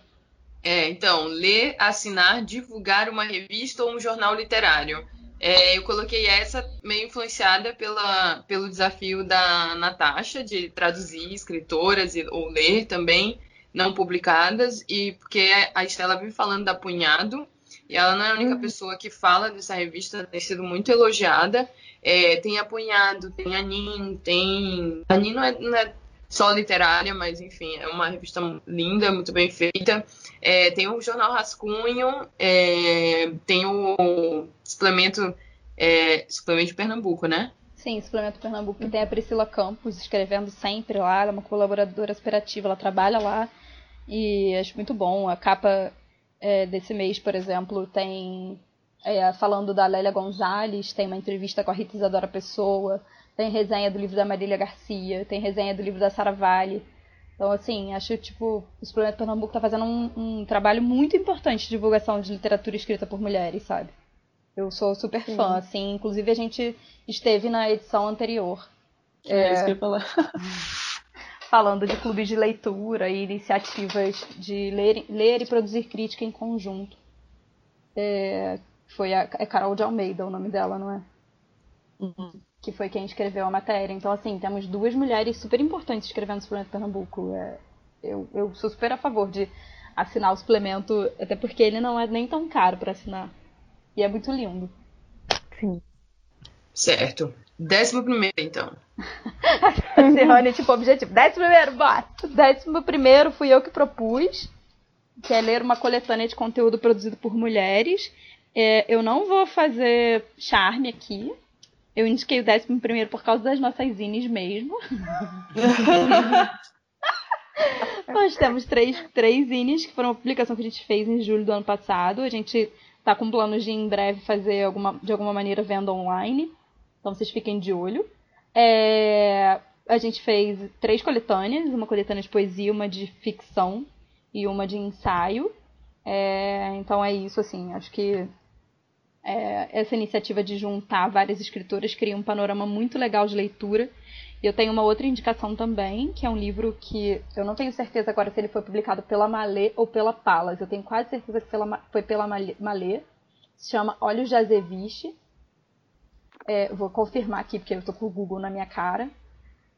É, então, ler, assinar, divulgar uma revista ou um jornal literário. É, eu coloquei essa meio influenciada pela, pelo desafio da Natasha de traduzir escritoras e, ou ler também não publicadas, e porque a Estela vem falando da Punhado, e ela não é a única uhum. pessoa que fala dessa revista, tem sido muito elogiada. É, tem a Punhado, tem a Nin, tem. A Nin não é, não é só literária, mas enfim, é uma revista linda, muito bem feita. É, tem o Jornal Rascunho, é, tem o suplemento, é, suplemento de Pernambuco, né? Sim, suplemento Pernambuco, tem a Priscila Campos escrevendo sempre lá, ela é uma colaboradora superativa, ela trabalha lá e acho muito bom. A capa é, desse mês, por exemplo, tem é, falando da Lélia Gonzalez, tem uma entrevista com a Rita Isadora Pessoa, tem resenha do livro da Marília Garcia, tem resenha do livro da Sara Vale. Então, assim, acho tipo, o Suplemento Pernambuco tá fazendo um, um, trabalho muito importante de divulgação de literatura escrita por mulheres, sabe? Eu sou super Sim. fã, assim, inclusive a gente esteve na edição anterior. É, é isso que eu ia falar. falando de clubes de leitura e iniciativas de ler, ler e produzir crítica em conjunto. É, foi a é Carol de Almeida o nome dela, não é? Uhum que foi quem escreveu a matéria. Então, assim, temos duas mulheres super importantes escrevendo o suplemento Pernambuco. É, eu, eu sou super a favor de assinar o suplemento, até porque ele não é nem tão caro para assinar. E é muito lindo. Sim. Certo. Décimo primeiro, então. Serrone, tipo, objetivo. Décimo primeiro, bora! Décimo primeiro fui eu que propus, que é ler uma coletânea de conteúdo produzido por mulheres. É, eu não vou fazer charme aqui, eu indiquei o décimo primeiro por causa das nossas zines mesmo. Nós temos três, três zines que foram uma publicação que a gente fez em julho do ano passado. A gente tá com planos de em breve fazer alguma, de alguma maneira venda online. Então vocês fiquem de olho. É, a gente fez três coletâneas, uma coletânea de poesia, uma de ficção e uma de ensaio. É, então é isso, assim, acho que é, essa iniciativa de juntar várias escritoras cria um panorama muito legal de leitura. E eu tenho uma outra indicação também, que é um livro que eu não tenho certeza agora se ele foi publicado pela Malê ou pela Palas. Eu tenho quase certeza que foi pela Malê. Se chama Olhos de Azeviche. É, vou confirmar aqui, porque eu tô com o Google na minha cara.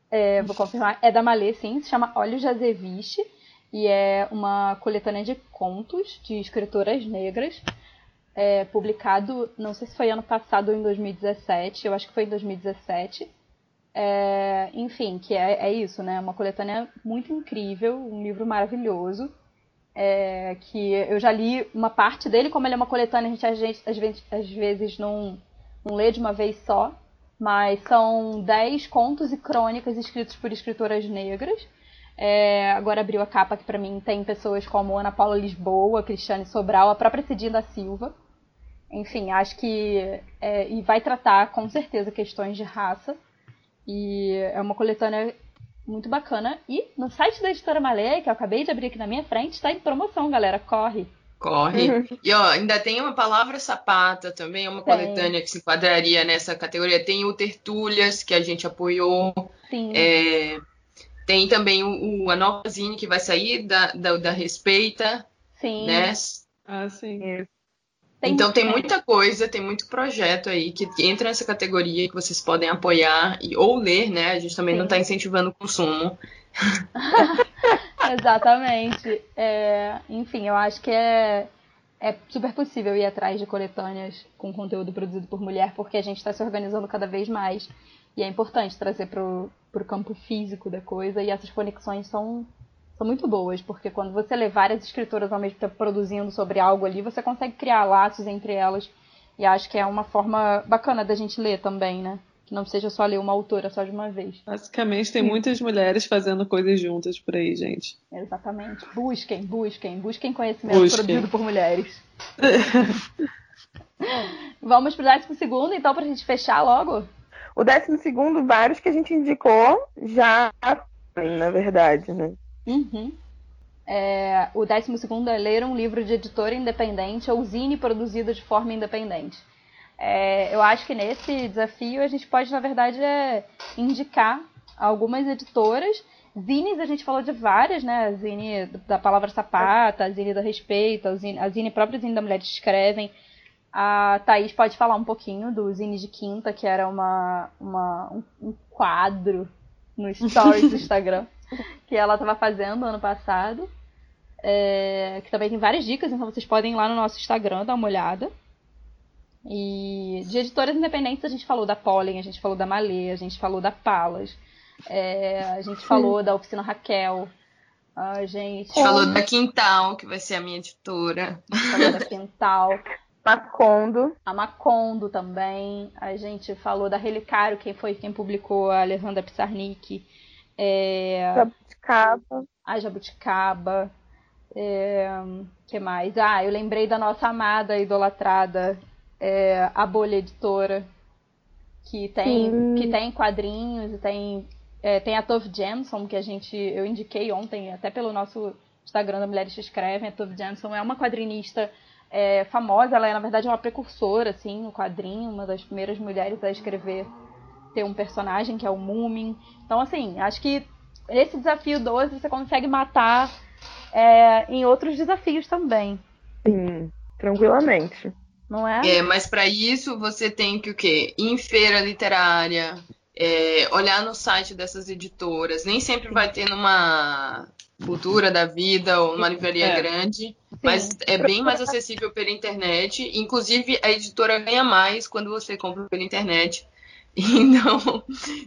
É, vou confirmar. É da Malê, sim. Se chama Olhos de Azeviche. E é uma coletânea de contos de escritoras negras é, publicado, não sei se foi ano passado ou em 2017, eu acho que foi em 2017. É, enfim, que é, é isso, né? Uma coletânea muito incrível, um livro maravilhoso. É, que eu já li uma parte dele, como ele é uma coletânea, a gente, a gente às, vezes, às vezes não, não lê de uma vez só, mas são dez contos e crônicas escritos por escritoras negras. É, agora abriu a capa que para mim tem pessoas como Ana Paula Lisboa, Cristiane Sobral, a própria Cidinha da Silva. Enfim, acho que. É, e vai tratar com certeza questões de raça. E é uma coletânea muito bacana. E no site da editora Malé, que eu acabei de abrir aqui na minha frente, está em promoção, galera. Corre! Corre. E ó, ainda tem uma palavra sapata também, é uma tem. coletânea que se enquadraria nessa categoria. Tem o Tertulhas, que a gente apoiou. Sim. É, tem também o, o, a nova Zine que vai sair da, da, da Respeita. Sim. Né? Ah, sim. Tem então tem muita coisa, tem muito projeto aí que entra nessa categoria que vocês podem apoiar e, ou ler, né? A gente também Sim. não está incentivando o consumo. Exatamente. É, enfim, eu acho que é, é super possível ir atrás de coletâneas com conteúdo produzido por mulher, porque a gente está se organizando cada vez mais. E é importante trazer para o campo físico da coisa, e essas conexões são são muito boas, porque quando você lê várias escritoras ao mesmo tempo produzindo sobre algo ali, você consegue criar laços entre elas. E acho que é uma forma bacana da gente ler também, né? Que não seja só ler uma autora só de uma vez. Basicamente, tem muitas mulheres fazendo coisas juntas por aí, gente. Exatamente. Busquem, busquem, busquem conhecimento busquem. produzido por mulheres. Vamos pro décimo segundo, então, pra gente fechar logo? O décimo segundo, vários que a gente indicou já na verdade, né? Uhum. É, o 12 é ler um livro de editora independente ou zine produzido de forma independente. É, eu acho que nesse desafio a gente pode, na verdade, é, indicar algumas editoras. Zines, a gente falou de várias, né? A Zine da Palavra Sapata, a Zine da Respeito, a Zine, a Zine própria Zine da Mulheres Escrevem. A Thaís pode falar um pouquinho do Zine de Quinta, que era uma, uma um, um quadro no Stories do Instagram. que ela estava fazendo ano passado. É, que também tem várias dicas, então vocês podem ir lá no nosso Instagram dar uma olhada. E de editoras independentes a gente falou da Pollen, a gente falou da Malê, a gente falou da Palas, É, a gente falou da oficina Raquel. A gente. A gente falou da Quintal, que vai ser a minha editora. Falou da Quintal. Macondo. A Macondo também. A gente falou da Relicário, quem foi quem publicou a Alejandra Pissarnik. É... Jabuticaba. A Jabuticaba. É... que mais? Ah, eu lembrei da nossa amada, idolatrada, é... a Bolha Editora, que tem, que tem quadrinhos, tem, é, tem a Tove Jameson, que a gente, eu indiquei ontem, até pelo nosso Instagram da Mulheres que Escrevem, a Tove Jameson é uma quadrinista é, famosa, ela é na verdade uma precursora, assim, no quadrinho, uma das primeiras mulheres a escrever, ter um personagem que é o Moomin. Então, assim, acho que esse desafio 12 você consegue matar é, em outros desafios também. Sim, tranquilamente. Não é? É, mas para isso você tem que o quê? Ir em feira literária, é, olhar no site dessas editoras. Nem sempre vai ter numa cultura da vida ou numa livraria é. grande, mas é bem mais acessível pela internet. Inclusive, a editora ganha mais quando você compra pela internet. Então,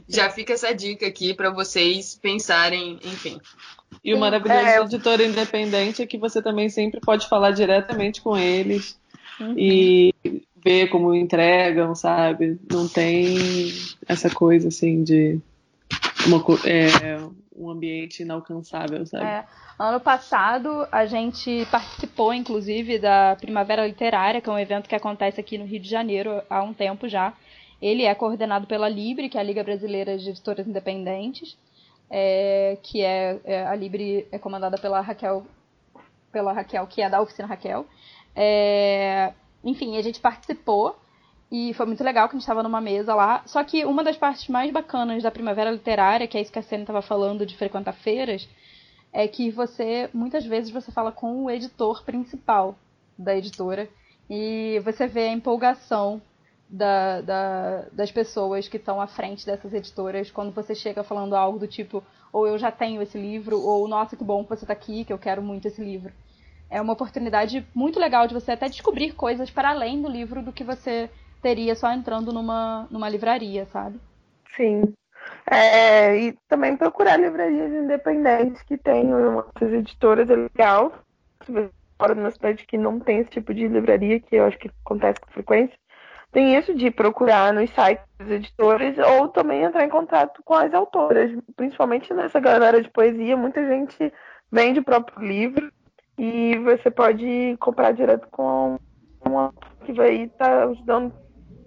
já fica essa dica aqui para vocês pensarem, enfim. E o maravilhoso é, da editora independente é que você também sempre pode falar diretamente com eles uhum. e ver como entregam, sabe? Não tem essa coisa assim de uma, é, um ambiente inalcançável, sabe? É. Ano passado a gente participou, inclusive, da Primavera Literária, que é um evento que acontece aqui no Rio de Janeiro há um tempo já. Ele é coordenado pela Libre, que é a Liga Brasileira de Editoras Independentes, é, que é, é, a Libre é comandada pela Raquel, pela Raquel, que é da oficina Raquel. É, enfim, a gente participou e foi muito legal que a gente estava numa mesa lá. Só que uma das partes mais bacanas da Primavera Literária, que é isso que a Sene estava falando de frequentar feiras, é que você, muitas vezes, você fala com o editor principal da editora e você vê a empolgação da, da, das pessoas que estão à frente dessas editoras quando você chega falando algo do tipo ou eu já tenho esse livro, ou nossa, que bom que você está aqui, que eu quero muito esse livro. É uma oportunidade muito legal de você até descobrir coisas para além do livro do que você teria só entrando numa, numa livraria, sabe? Sim. É, e também procurar livrarias independentes que tenham essas editoras é legal. Se você mora numa cidade que não tem esse tipo de livraria, que eu acho que acontece com frequência, tem isso de procurar nos sites das editoras ou também entrar em contato com as autoras. Principalmente nessa galera de poesia, muita gente vende o próprio livro e você pode comprar direto com uma que vai estar tá ajudando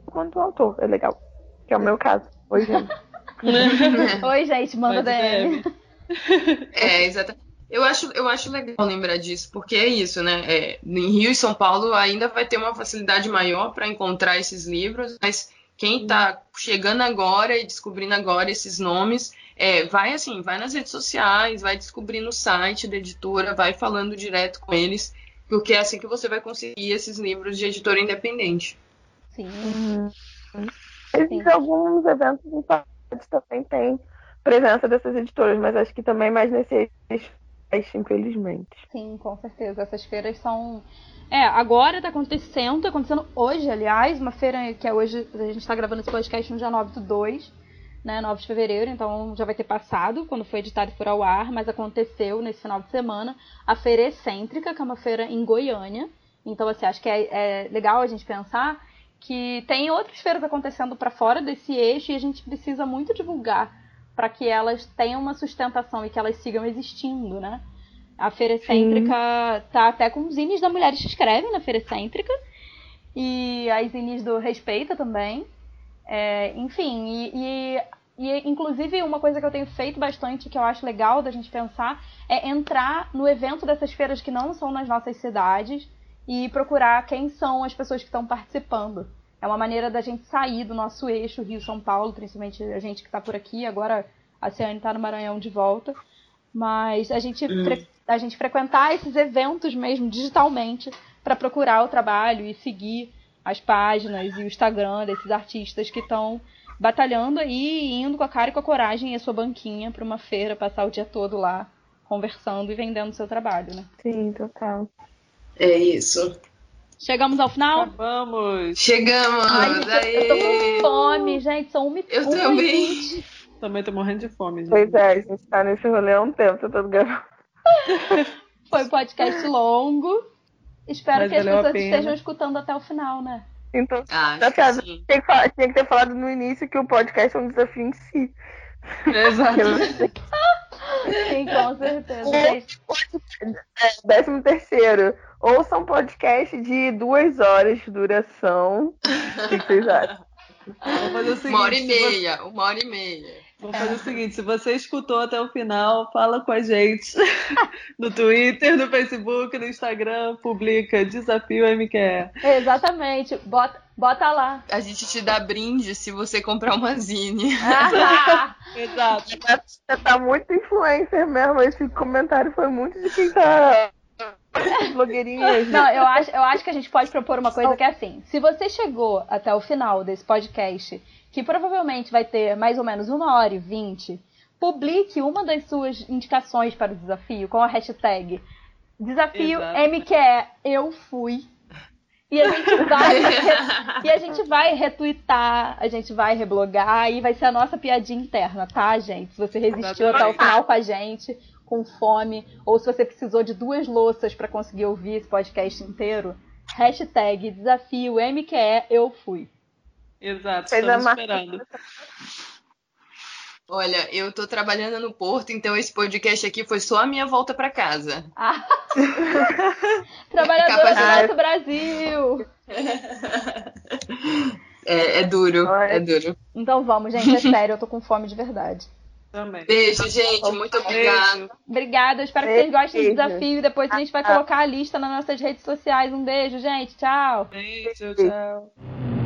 quanto autor. É legal. Que é o meu caso. Oi, gente. Oi, gente, manda DM. É, exatamente. Eu acho, eu acho legal lembrar disso, porque é isso, né? É, em Rio e São Paulo ainda vai ter uma facilidade maior para encontrar esses livros, mas quem está chegando agora e descobrindo agora esses nomes, é, vai assim, vai nas redes sociais, vai descobrir no site da editora, vai falando direto com eles, porque é assim que você vai conseguir esses livros de editora independente. Sim. Uhum. Existem alguns eventos em também tem presença dessas editoras, mas acho que também mais nesse infelizmente. Sim, com certeza. Essas feiras são. É, agora tá acontecendo, tá acontecendo hoje, aliás, uma feira que é hoje, a gente tá gravando esse podcast no dia 9 do 2, né, 9 de fevereiro, então já vai ter passado quando foi editado e for ao ar, mas aconteceu nesse final de semana a Feira Excêntrica, que é uma feira em Goiânia. Então, assim, acho que é, é legal a gente pensar que tem outras feiras acontecendo para fora desse eixo e a gente precisa muito divulgar para que elas tenham uma sustentação e que elas sigam existindo, né? A Feira Excêntrica Sim. tá até com os zines da Mulheres que Escrevem na Feira Excêntrica e as zines do Respeita também. É, enfim, e, e, e, inclusive uma coisa que eu tenho feito bastante que eu acho legal da gente pensar é entrar no evento dessas feiras que não são nas nossas cidades e procurar quem são as pessoas que estão participando. É uma maneira da gente sair do nosso eixo Rio-São Paulo, principalmente a gente que está por aqui. Agora a Ciane está no Maranhão de volta. Mas a gente, hum. a gente frequentar esses eventos mesmo digitalmente para procurar o trabalho e seguir as páginas e o Instagram desses artistas que estão batalhando aí, indo com a cara e com a coragem e a sua banquinha para uma feira, passar o dia todo lá conversando e vendendo seu trabalho, né? Sim, total. É isso. Chegamos ao final? Vamos! Chegamos! Ai, gente, eu tô com fome, gente. São 1 Eu também. Também tô morrendo de fome. Gente. Pois é, a gente tá nesse rolê há um tempo, tentando gravar. Foi um podcast longo. Espero Mas que as pessoas estejam escutando até o final, né? Então, Ah, tá certo. sim. Tinha que, falar- tinha que ter falado no início que o podcast é um desafio em si. Exato. Sim, com certeza. É, décimo terceiro. Ouça um podcast de duas horas de duração. O que vocês acham? Vamos fazer o seguinte. Uma hora e se você- meia, uma hora e meia. Vamos fazer o seguinte, se você escutou até o final, fala com a gente no Twitter, no Facebook, no Instagram, publica Desafio MQE. exatamente. Bota, bota lá. A gente te dá brinde se você comprar uma zine. Ah, Exato. Você tá muito influencer mesmo. Esse comentário foi muito de quem tá blogueirinho mesmo. Não, eu acho, eu acho que a gente pode propor uma coisa que é assim. Se você chegou até o final desse podcast, que provavelmente vai ter mais ou menos uma hora e vinte, publique uma das suas indicações para o desafio com a hashtag Desafio Exato. MQE Eu Fui. E a gente vai e a gente vai retweetar, a gente vai reblogar e vai ser a nossa piadinha interna, tá, gente? Se você resistiu até o final com a gente, com fome, ou se você precisou de duas louças para conseguir ouvir esse podcast inteiro, hashtag desafio MQE Eu Fui. Exato, Fez estamos esperando. Olha, eu tô trabalhando no Porto, então esse podcast aqui foi só a minha volta pra casa. Ah. Trabalhadora do Capaz- nosso Brasil! É, é duro, Olha. é duro. Então vamos, gente, é sério, eu tô com fome de verdade. Também. Beijo, gente, muito obrigada. Obrigada, eu espero que vocês gostem do Beijo. desafio. Depois a gente vai colocar a lista nas nossas redes sociais. Um beijo, gente. Tchau. Beijo, tchau.